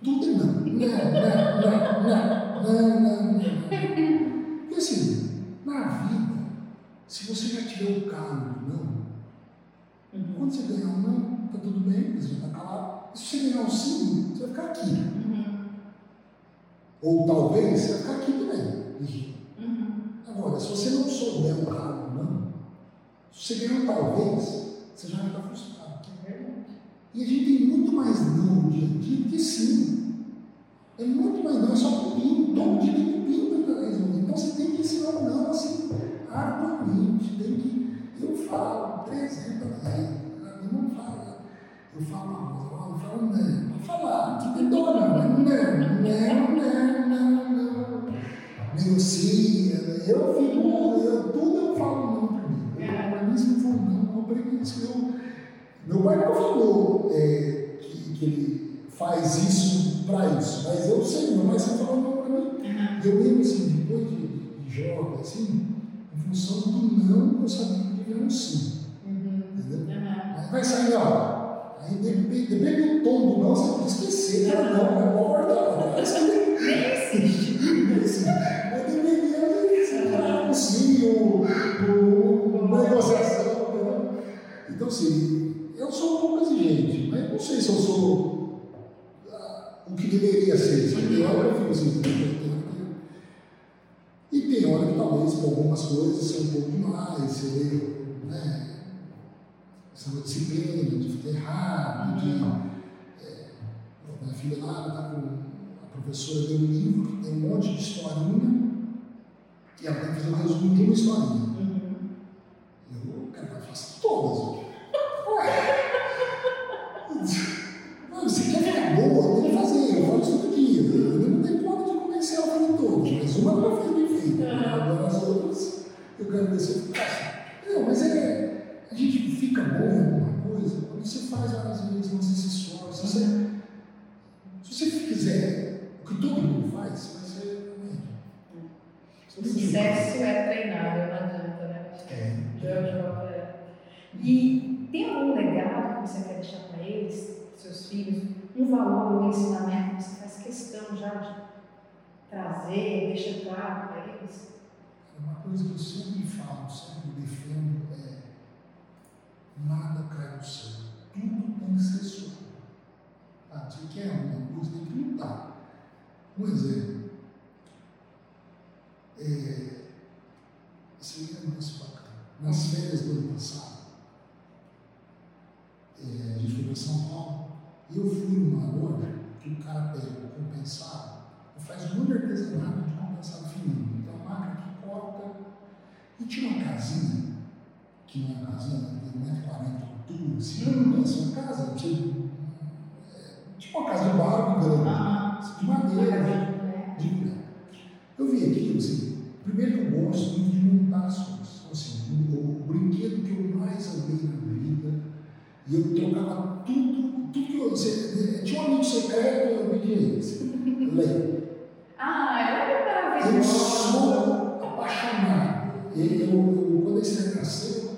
Tudo é não. Não, não, não, não, não, não, não. Porque assim, na vida, se você já tiver um cargo não, uhum. quando você ganhar um não, tá tudo bem, você já tá calado. E se você ganhar um sim, você vai ficar aqui. Uhum. Ou talvez você vai ficar aqui também, uhum. Agora, se você não souber um cargo não, se você ganhar um talvez, você já vai estar frustrado. É. E a gente tem muito mais não no dia a dia do que sim. É muito mais não, é só pepino. Todo dia tem pepino para resolver. Então você tem que ensinar o não assim, arduamente. Tem que. Eu falo 300 vezes. Eu não falo. Eu falo uma eu falo não. Para falar, que tem dor não. Não, não, não, não, não. Eu fico, eu, tudo eu falo não mim. Para mim, se não for não eu, meu pai não falou é, que, que, ele faz isso para isso, mas eu sei, meu pai sempre falou não. Uhum. Eu lembro assim, depois de, de jovem, assim, em função do não, eu sabia que devia um sim. Uhum. Entendeu? Uhum. vai sair, ó. Aí depende, depende do tom do não, você pode esquecer, né? não, não importa. Nem existe. Mas dependendo de um sim, o, uma negociação. Então, assim, eu sou um pouco exigente, mas não sei se eu sou o que deveria ser. Tem hora que eu fico assim, e tem hora que talvez algumas coisas seja um pouco demais, eu, né, essa disciplina de ficar errado, de. É, minha filha lá está com. A professora deu um livro que tem um monte de historinha, e ela tem que fazer um resumo de uma historinha. Uhum. Eu ela faça todas quer ficar boa, tem que fazer. Eu falo isso todo dia. Eu não tenho conta de convencer ela fazer todos, mas uma ela fez bem feita. Agora as eu quero eu faço. Não, mas é. A gente fica bom em alguma coisa quando você faz várias vezes, você se. Você, se você fizer o que todo mundo faz, vai ser. O sucesso é treinável, não adianta, né? É. É. E tem algum legado que você quer deixar para eles? seus filhos, um valor, um ensinamento que você faz questão já de trazer, deixar claro para eles? Uma coisa que eu sempre falo, sempre defendo é nada cai do céu. Tudo tem que ser seu. Ah, você quer alguma coisa, tem que lutar. Um exemplo. É, seria mais bacana. Nas férias do ano passado, é, a gente foi para São Paulo eu fui numa loja que o cara pega o compensado faz muito artesanato de compensado fininho. Então a máquina que corta. E tinha uma casinha que tinha uma casinha de 1,40m de altura, assim, uhum. assim, uma casa, você, é, tipo uma casa de barco grande, assim, de madeira, de, de, de, Eu vi aquilo, assim, primeiro que eu gosto muito de montar as coisas. Então, assim, o, o, brinquedo que eu mais amei na vida, e eu trocava tudo, tudo que eu. Assim, tinha um amigo secreto, eu pedia esse. Leia. Ah, é maravilhoso. Eu sou apaixonado. Eu, eu, quando esse nasceu,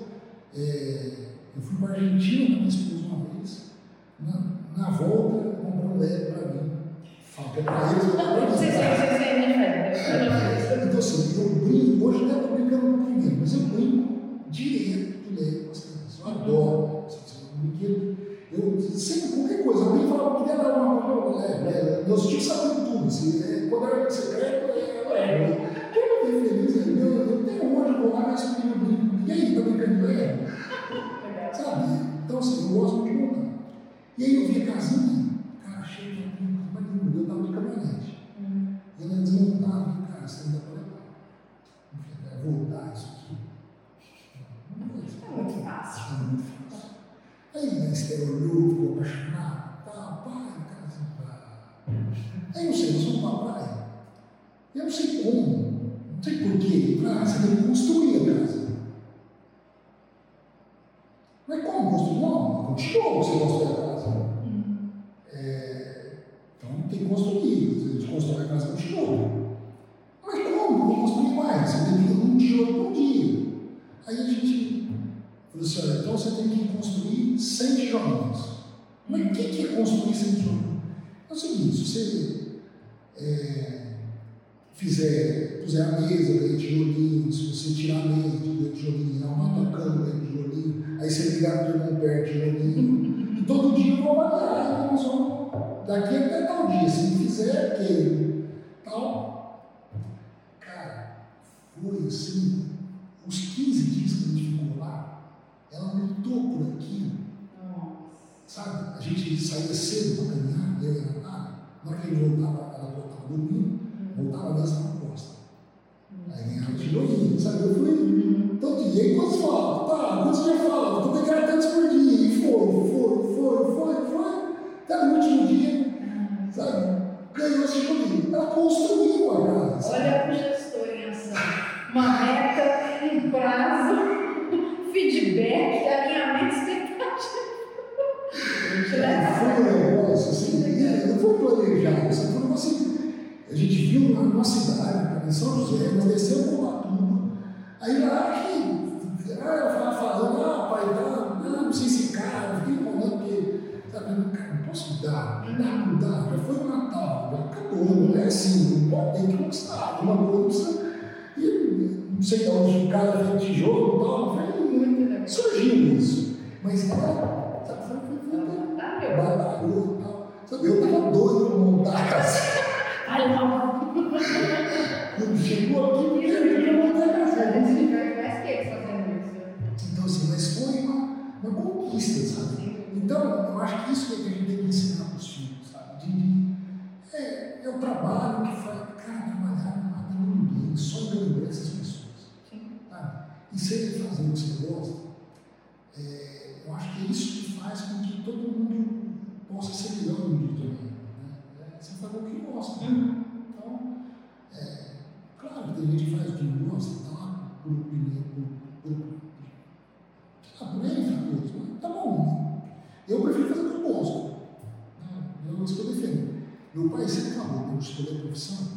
é, eu fui para a Argentina com minha esposa uma vez. Na, na volta, comprou um Lego para mim. Falta para eles, eu. Sim, sim, sim, Então, assim, eu brinco, hoje até estou brincando um pouquinho, mas eu brinco direto Lego com as crianças. Eu adoro. Assim, um brinquedo. Eu sempre, qualquer coisa, alguém falava que era uma coisa, é, é, meus tios sabiam tudo, assim, é, quando era secreto, é, é, eu fiquei feliz, é, meu, eu tenho hoje, vou lá, mas eu brinco, e aí, tá brincando de Lego? Sabe? Então, assim, eu gosto de montar. E aí eu vi a casinha, cara, cheio de brincos, mas não, eu tava de caminhonete. Hum. E ela desmontava, cara, você ainda pode levar. Enfim, voltar isso aqui. É muito fácil. É muito fácil. Aí, né, você olhou, ficou apaixonado, tá, pai, casa, pá. Aí eu sei, vamos para a praia. Eu não sei como, não sei porquê. Ah, você tem que construir a casa. Mas como construir? Não, continua você construir a casa. Hum. É, então tem que construir. A gente constrói a casa continua. Mas como? Vou construir mais. Você tem que ir um tijolo por dia. Aí a gente falou assim: então você tem que construir 100 tijolinhos. Mas o que é construir 100 tijolinhos? É o seguinte: se você é, fizer, puser a mesa de tijolinho, se você tirar a mesa de tijolinho, arrumar a cama de tijolinho, aí você ligar o irmão perto de tijolinho, e todo dia eu vou avaliar, nós vamos, daqui até tal dia, se não fizer, que tal. Cara, foi assim, os 15 dias que a gente ficou lá, ela lutou por aquilo. Sabe? A gente saía cedo para caminhar, eu e a Natália, na hora que a gente voltava, ela voltava dormindo, voltava a dança na costa. Aí ganhava tijolinho, sabe? Eu fui todo dia. E quando você fala, tá, quando você já fala, tô pegando tantos por dia, e foi, foi, foi, foi, foi, até no último dia, sabe? Ganhou esse tijolinho. Ela construiu a casa. Olha o gestor em ação. Uma meta, um prazo, [laughs] feedback, a gente viu na nossa cidade, em São José, nós descemos com uma turma. Aí lá que ela falando, ah, pai, tá, não, não sei se cara, fiquei falando porque, sabe, cara, não posso dar, não dá, não dá, já foi o Natal, já acabou, não é assim, não pode, tem que mostrar, alguma coisa. E não sei de onde o cara fez tijolo e tal, foi, surgiu isso. Mas ela, sabe, foi, foi, foi, foi, batalhou e tal. Sabe, eu tava doido para montar a casa. Ai, não. Quando chegou aqui, eu queria montar a casa. A gente mais que fazendo isso. Então, assim, mas foi uma, uma conquista, sabe? Então, eu acho que isso é que a gente tem que ensinar para os filhos, sabe? De, é, é o trabalho que faz. Cara, trabalhar não mata ninguém, só engrandecer essas pessoas. Sabe? E se ele fazer o que você gosta, é, eu acho que é isso que faz com que todo mundo possa ser melhor no dia também. Faz o que gosta. Né? Então, é, claro, tem gente que faz o que não gosta, tá? Por opinião, por, por, por N fatores. Mas tá bom. Eu prefiro fazer o que eu gosto. Né? É isso que eu defendo. Meu pai sempre falou, quando escolheu a profissão,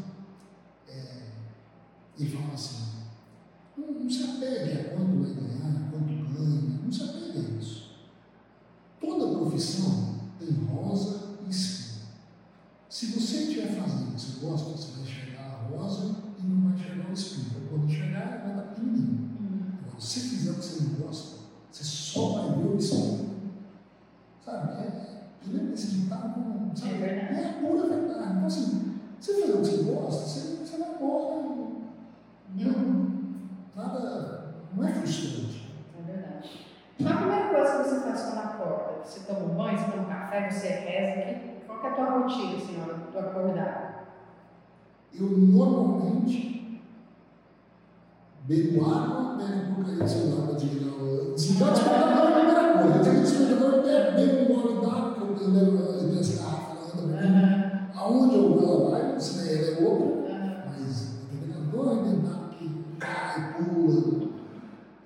é, ele falava assim, não, não se apegue a quanto vai ganhar, quanto ganha, não se apegue a isso. Toda profissão tem rosa e cinza. Se você estiver fazendo o que você gosta, você vai enxergar a rosa e não vai enxergar o espinho. Quando enxergar, vai dar pequenininho. Hum. Agora, se você fizer o que você não gosta, você só vai ver o espinho. Sabe? É, lembra esse ditado? Sabe? É verdade. É a pura verdade. Então, assim, você fazer o que você gosta, você, você vai embora. Não, nada. Não é frustrante. É verdade. Então, a primeira coisa que você faz quando acorda, você toma um banho, você toma um café, você reza, qual é a tua rotina, senhora, do acordar? Eu normalmente Bebo água, pego porcaria do celular para desligar o. Se pode despertar a primeira coisa. Eu tenho um despertador, eu bebo um gole d'água, que eu levo eu tenho essa garrafa lá também. Aonde eu vou, ela vai, se ela é outra, mas entendeu? Não inventar que cai, pula.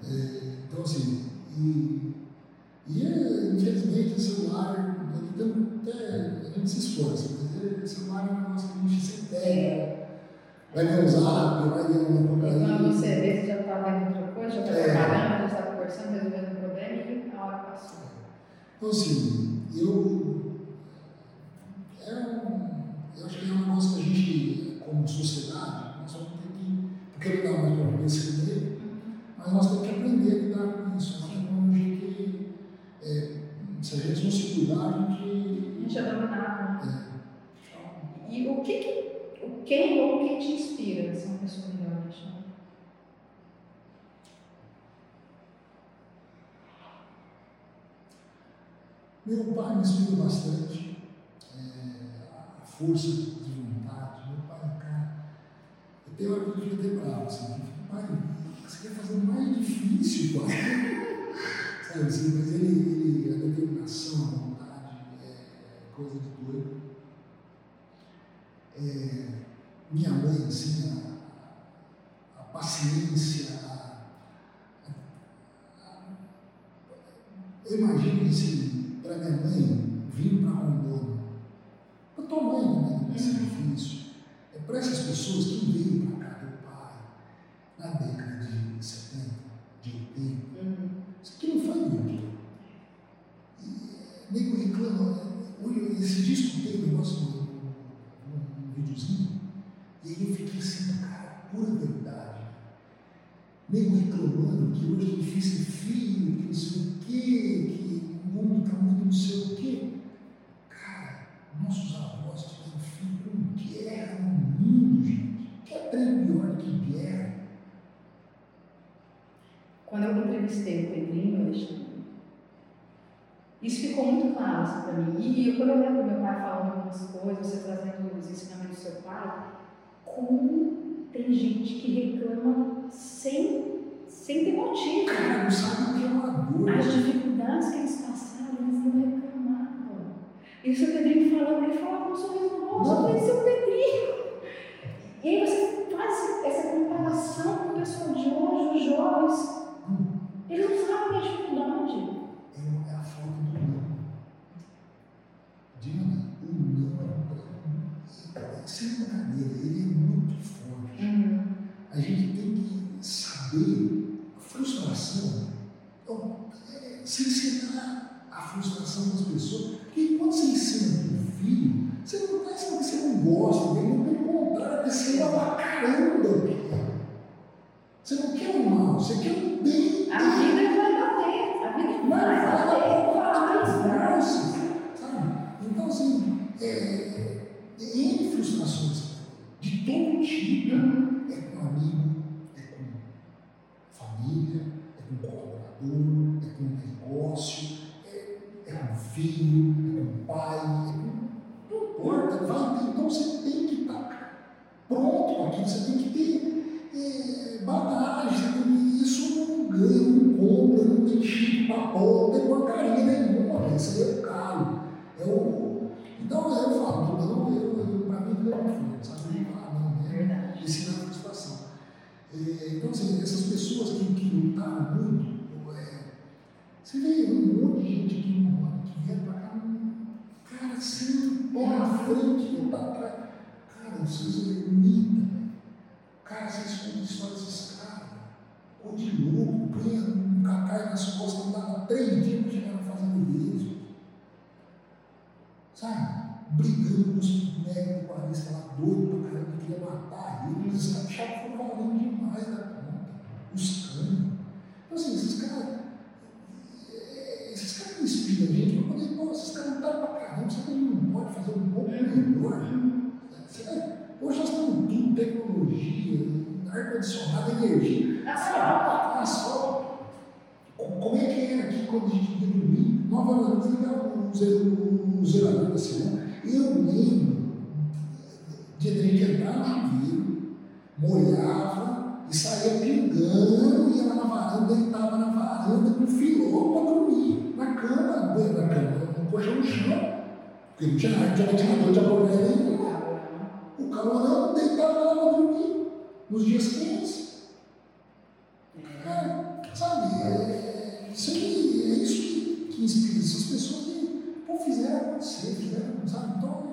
É, então, assim, e, e é, infelizmente o celular, então, até, a gente se esforça, o celular é um negócio que a gente se pega. Vai ver um zap, vai ver uma porcaria. Quando você vê, você já está vendo outra coisa, já está É. trabalhando, já está conversando, resolvendo o problema e a hora passou. Então, assim, eu. É um, eu acho que é um negócio que a gente, como sociedade, nós vamos ter que. Porque não dá mais para viver sem ele, mas nós temos que aprender a lidar com isso. É uma tecnologia que, é, se a gente não se cuidar, a A gente. gente é dominado, né? É, E o que que, o quem ou o que te inspira a ser uma pessoa melhor, Alexandre? Meu pai me inspira bastante, é, a força de vontade. Meu pai, cara, eu tenho hora que eu devia ter bravo, assim, pai, você quer fazer mais difícil, [laughs] pai. Sabe assim, mas ele, ele, a determinação, a vontade, é coisa de doido. É, minha mãe, assim, a, a paciência, a, eu imagino assim, para minha mãe vir para Rondônia, para tua mãe também ser difícil. É para essas pessoas que veio para cá, meu pai, na década de 70, de 80, isso aqui não foi muito. E nego reclama, olha, esse disco tem um negócio no, no videozinho, e aí eu fiquei assim, cara, pura verdade. Nego reclamando que hoje é difícil filho, que não sei o quê, que o mundo está muito não sei o quê. Cara, nossos avós tiveram filho com guerra no mundo, gente. Que é trem pior que guerra. Quando eu entrevistei o Pedrinho, Alexandre, isso ficou muito claro assim, para mim. E quando eu lembro meu pai falando algumas coisas, você trazendo os ensinamentos do seu pai, como tem gente que reclama sem, sem ter motivo. Cara, não sabe o que é uma dor. As dificuldades que eles passaram, eles não reclamavam. E o seu Pedrinho falando, ele falava com um sorriso no rosto, eu falei, seu Pedrinho. E aí você faz essa comparação com o pessoal de hoje, os jovens. Eles não sabem a dificuldade. É a falta do sem brincadeira, ele é muito forte. A gente tem que saber a frustração, então, é, se ensinar a frustração das pessoas. Porque quando você ensina para um filho, você não está ensinando que você não gosta dele, não pelo contrário, você ama pra caramba. Você não quer o mal, você quer o bem. A vida vai bater, a vida vai bater, vai vai, vai. sabe? Então, assim, é, N frustrações de todo tipo. É com amigo, é com família, é com colaborador, é com negócio, é, é com filho, é com pai, é com. Não importa, vai ter. Então você tem que estar pronto para aquilo, você tem que ter é, bagagem, tem isso não ganha, não compra, não tem chip pôr, não tem porcaria nenhuma, isso aí é caro. É o, então eu falo, não, eu, eu, para mim não é muito forte, sabe? Eu falo, não, é Verdade. ensinar a frustração. É, então, assim, essas pessoas que, que lutaram muito, é, você vê um monte de gente aqui no mundo que vieram para cá, um cara sempre pé na frente e para trás. Cara, vocês ermitam, velho. Cara, vocês contam história desses caras, ou de louco, punha um cacai nas costas, andava três dias para chegar na fazenda deles. Sabe? Brigando com os médicos guaristas lá, doido pra caramba, que queria matar eles. Os caras achavam que foram valendo demais da conta. Os canos. Então, assim, esses caras. eh, Esses caras me inspiram a gente pra poder, pô, esses caras lutaram pra caramba, será que não pode fazer um pouco melhor? Será? Hoje nós temos tudo, tecnologia, ar-condicionado, energia. Asfalto. Asfalto. Como é que era aqui quando a gente vinha dormir? Nós valorizamos, ligava um zelador da semana. Eu lembro de a gente entrar no rio, molhava e saía pingando, ia lá na varanda, deitava na varanda com filó para dormir, na cama, na cama, no colchão no chão, porque não tinha ventilador de aboné O calorão deitava lá para dormir nos dias quentes. Cara, sabe? É, isso aí, é isso que, inspira essas pessoas que pô, fizeram acontecer, fizeram, sabe? Então,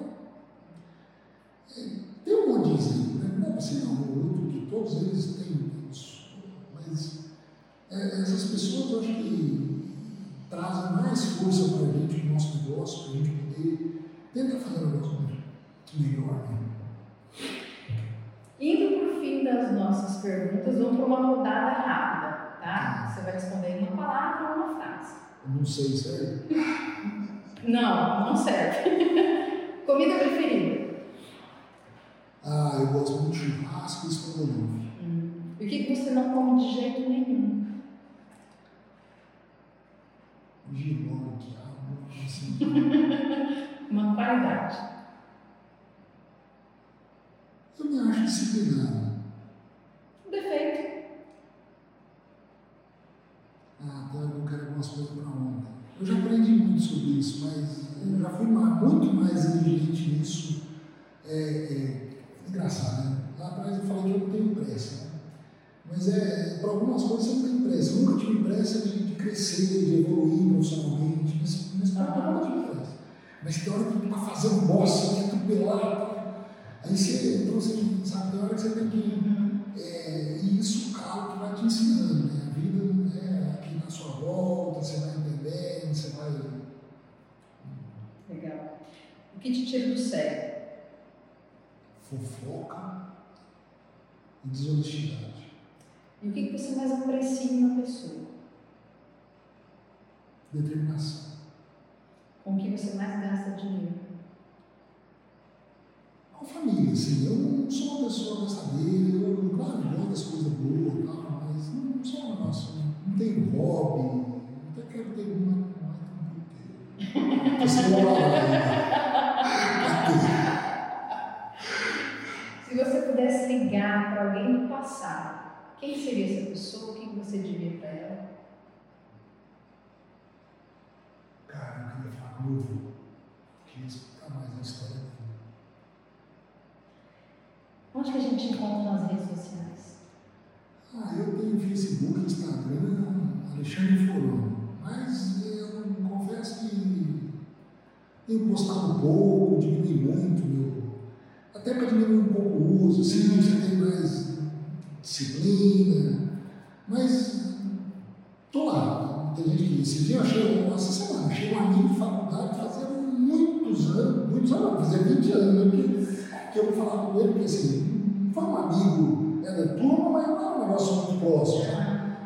é, é, tem um monte de exemplo, né? não é ser não, que todos eles têm isso, mas é, essas pessoas eu acho que trazem mais força para a gente no nosso negócio, para a gente poder tentar fazer um negócio melhor. Né? Indo para o fim das nossas perguntas, vamos para uma rodada rápida, tá? Você vai responder em uma palavra ou uma frase. não sei, serve? Não, não serve. [laughs] Comida preferida? Ah, eu gosto muito de churrasco e estrogonofe. Hum. E o que você não come de jeito nenhum? Giló, quiabo, assim. [laughs] uma qualidade. Eu me acho disciplinado. Um defeito. Ah, tá, eu quero algumas coisas para ontem. Eu já aprendi muito isso, mas eu já fui muito mais exigente nisso. É, é, engraçado, né? Lá atrás eu falei que eu não tenho pressa. Né? Mas é, para algumas coisas você não tem pressa. Eu nunca tive pressa de, de crescer, de evoluir profissionalmente. Nesse, nesse ponto eu nunca tive pressa. Mas tem hora que tu está fazendo bosta, quer atropelar, tá? Aí você, então você sabe, tem hora que você tem que. É, e isso o carro que vai te ensinando, né? A vida é aqui na sua volta, você vai entendendo, você vai. Que te tira do sério? Fofoca e desonestidade. E o que você mais aprecia em uma pessoa? Determinação. Com o que você mais gasta dinheiro? com família, assim. Eu não sou uma pessoa gastadeira, eu, claro, gosto das coisas boas mas não sou um negócio, não tenho hobby, até quero ter uma, Se você pudesse ligar para alguém do passado, quem seria essa pessoa? O que você diria para ela? Cara, eu queria falar com meu avô, que explicar mais a história dele. Onde que a gente encontra nas redes sociais? Ah, eu tenho Facebook, Instagram, Alexandre Forano. Mas eu confesso que tenho postado pouco, diminui muito meu. Até para diminuir um pouco o uso, assim, você tem mais disciplina. Mas tô lá. Tem gente que esse dia eu achei, essa semana, achei um amigo de faculdade fazia muitos anos, muitos anos, fazia 20 anos, né? que eu vou falar com ele, porque assim, foi um amigo é da turma, mas não é um negócio muito próximo. Né?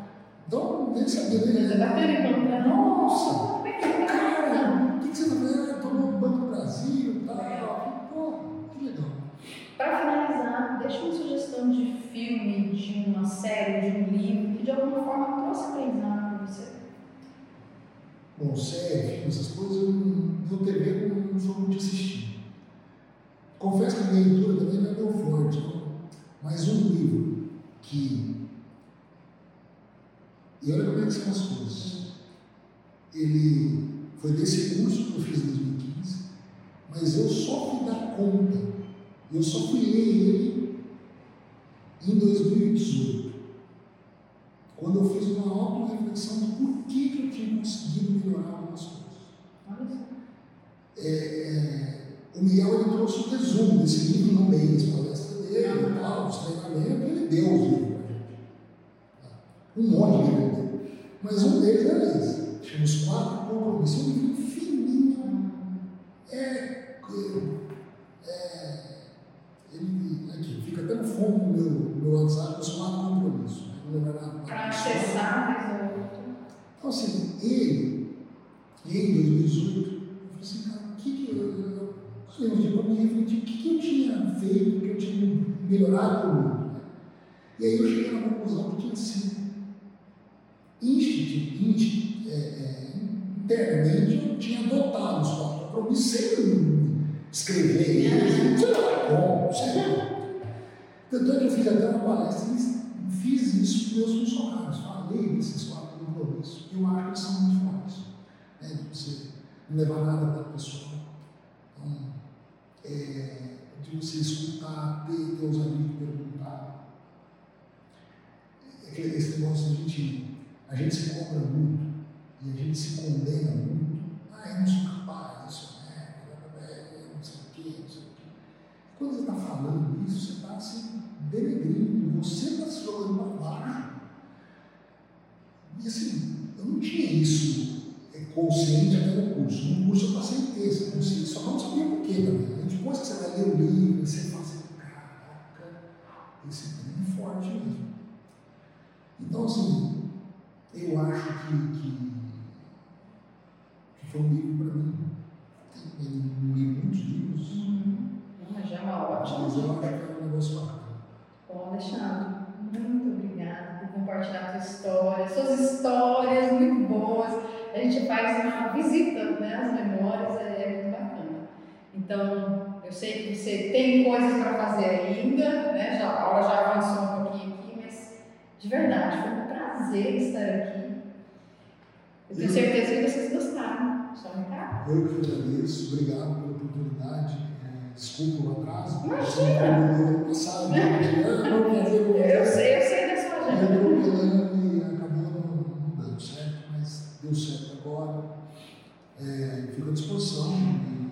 Então, nem sabia dele. Você bateu encontrar? Nossa! Cara, o que, que você está fazendo? Estou no Banco Brasil e tal. Pô, que legal. Para finalizar, deixa uma sugestão de filme, de uma série, de um livro, que de alguma forma trouxe aprendizado para você. Bom, série, filme, essas coisas, eu, no TV não sou muito assistir. Confesso que a minha leitura também não é tão forte, não. mas um livro que. E olha como é que são as coisas. Ele foi desse curso que eu fiz em 2015, mas eu só fui dar conta, eu só fui ler ele em 2018, quando eu fiz uma auto-reflexão do porquê que eu tinha conseguido melhorar algumas coisas. É, é, o Miguel ele trouxe um resumo desse livro no meio das palestras dele tal, os treinamentos, ele deu livros para gente. Um monte de livros. Mas um deles era esse. Chama Os Quatro Compromissos. Um livro fininho. É, é, ele, aqui, fica até no fundo do meu, meu WhatsApp, Os Quatro Compromissos. Para acessar. Então, assim, ele, em 2018, eu falei assim, cara, o que, que eu, eu dia para me refletir o que, que eu tinha feito, o que eu tinha melhorado no mundo. Né? E aí eu cheguei na conclusão que tinha sido instintivamente, é, é, internamente, eu tinha adotado os quatro sem escrever eles, sei lá como, sei lá. Tanto é que eu fiz até uma palestra e fiz isso com meus funcionários, falei desses quatro compromissos. Eu acho que são muito fortes. Né? Você levar nada para a pessoa. Então, é, de você escutar, ter, ter ousadia de perguntar. É esse negócio a gente, a gente se cobra muito e a gente se condena muito. Ah, eu não sou capaz, isso é, não sei o quê, não sei o quê. Quando você está falando isso, você está assim, denegrindo, você está se jogando para baixo. E assim, eu não tinha isso é, consciente até no curso. No curso eu passei essa consciência, só não sabia por quê também. Depois que você vai ler o livro, você fala assim, caraca, esse livro é forte mesmo. Então, assim, eu acho que, que foi um livro para mim. Li muitos livros. Uhum. já é uma ótima. Mas eu acho que é um negócio bacana. Bom, Alexandre, muito obrigada por compartilhar a tua história, suas histórias muito boas. A gente faz uma visita né, às memórias, é, é muito bacana. Então, eu sei que você tem coisas para fazer ainda, né? Já, a hora já avançou um pouquinho aqui, mas de verdade, foi um prazer estar aqui. Eu tenho certeza que vocês gostaram. Só recado. Eu que agradeço, obrigado pela oportunidade. Desculpa o atraso. Imagina! Passado, eu sei, eu sei da sua agenda. Eu e acabou não dando certo, mas deu certo agora. É, fico à disposição e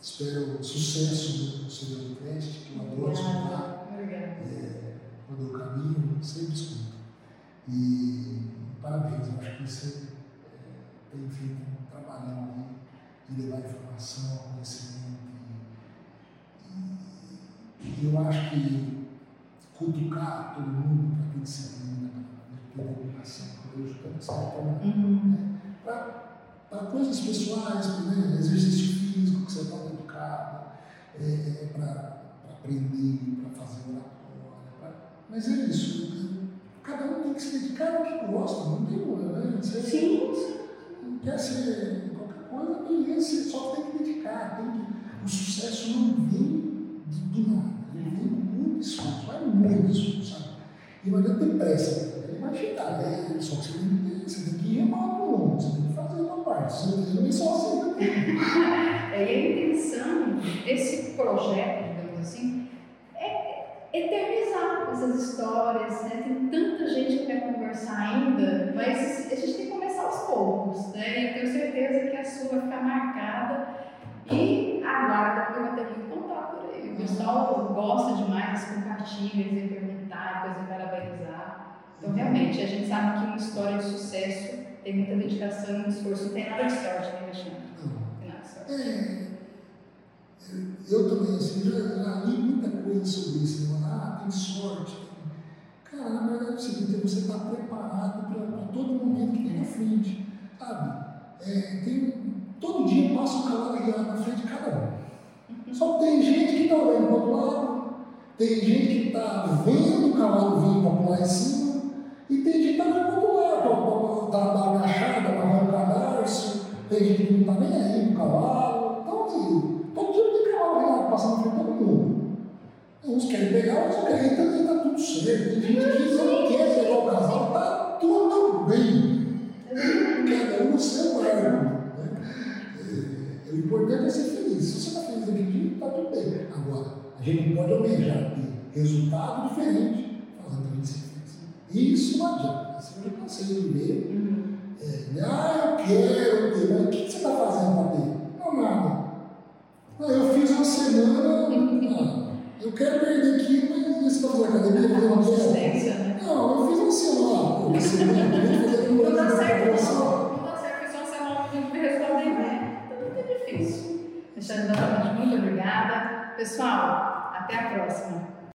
espero sucesso no seu podcast, que eu adoro escutar. É, quando eu caminho, sempre escuto. E parabéns, eu acho que você é, tem feito um trabalhão aí de levar informação, conhecimento e eu acho que cutucar todo mundo para ter disciplina, para ter dedicação, para hoje, para uhum. né? para coisas pessoais, né? exercício físico que você está educado, é, é para aprender, para fazer oratória. Pra... Mas é isso. Cada um tem que se dedicar ao que gosta, não tem uma, né? Você, Sim. Quer ser qualquer coisa, beleza, só tem que dedicar. Tem que... O sucesso não vem do nada. Ele vem com muito esforço, vai muito esforço, sabe? E não adianta ter pressa, ele vai chegar, né? Só que você tem que, você tem que remar longo, você tem que fazer uma parte, você não tem só assim. [laughs] É, a intenção desse projeto, digamos assim, é eternizar essas histórias, né? Tem tanta gente que quer conversar ainda, mas a gente tem começar aos poucos, né? E eu tenho certeza que a sua vai ficar marcada e aguarda, porque vai ter muito contato por aí. O pessoal gosta demais, compartilha, eles vêm perguntar, depois vem parabenizar. Então, realmente, a gente sabe que uma história de sucesso tem muita dedicação e muito esforço. Não tem nada de sorte, né, Alexandre? Não tem nada de sorte. É, eu também, assim, já, já li muita coisa sobre isso. Né? Ah, tem sorte. Cara, verdade é o seguinte, você está preparado para todo momento que vem na frente, sabe? É, tem, Todo dia passa um guiado na frente de cada um. Só que tem gente que está olhando para o lado, tem gente que está vendo o cavalo vir para pular em cima, e tem gente que está olhando para o lado, está agachada, amarrando o cadarço, tem gente que não está nem aí no cavalo. Então, assim, todo dia tem cavalo passando de todo mundo. Uns querem pegar, outros querem, também está tudo certo. Tem gente que não quer pegar o cavalo, está tudo bem. Cada um no seu barco. O importante é ser feliz. Se você está feliz naquele dia, está tudo bem. Agora, a gente não pode almejar ter resultado diferente fazendo a gente ser feliz. Isso não adianta. Assim, eu já cansei de ver. Uhum. É, ah, eu quero ter. Mas o que você está fazendo para ter? Não, nada. Ah, eu fiz uma semana. Ah, eu quero perder aqui, mas você está fazendo academia? Eu não quero. Né? Não, eu fiz semana. Uma semana. Eu fazer uma Não dá certo, não. Não dá certo. Fiz uma semana de responder, né? difícil. Alexandre, novamente, muito obrigada. Pessoal, até a próxima.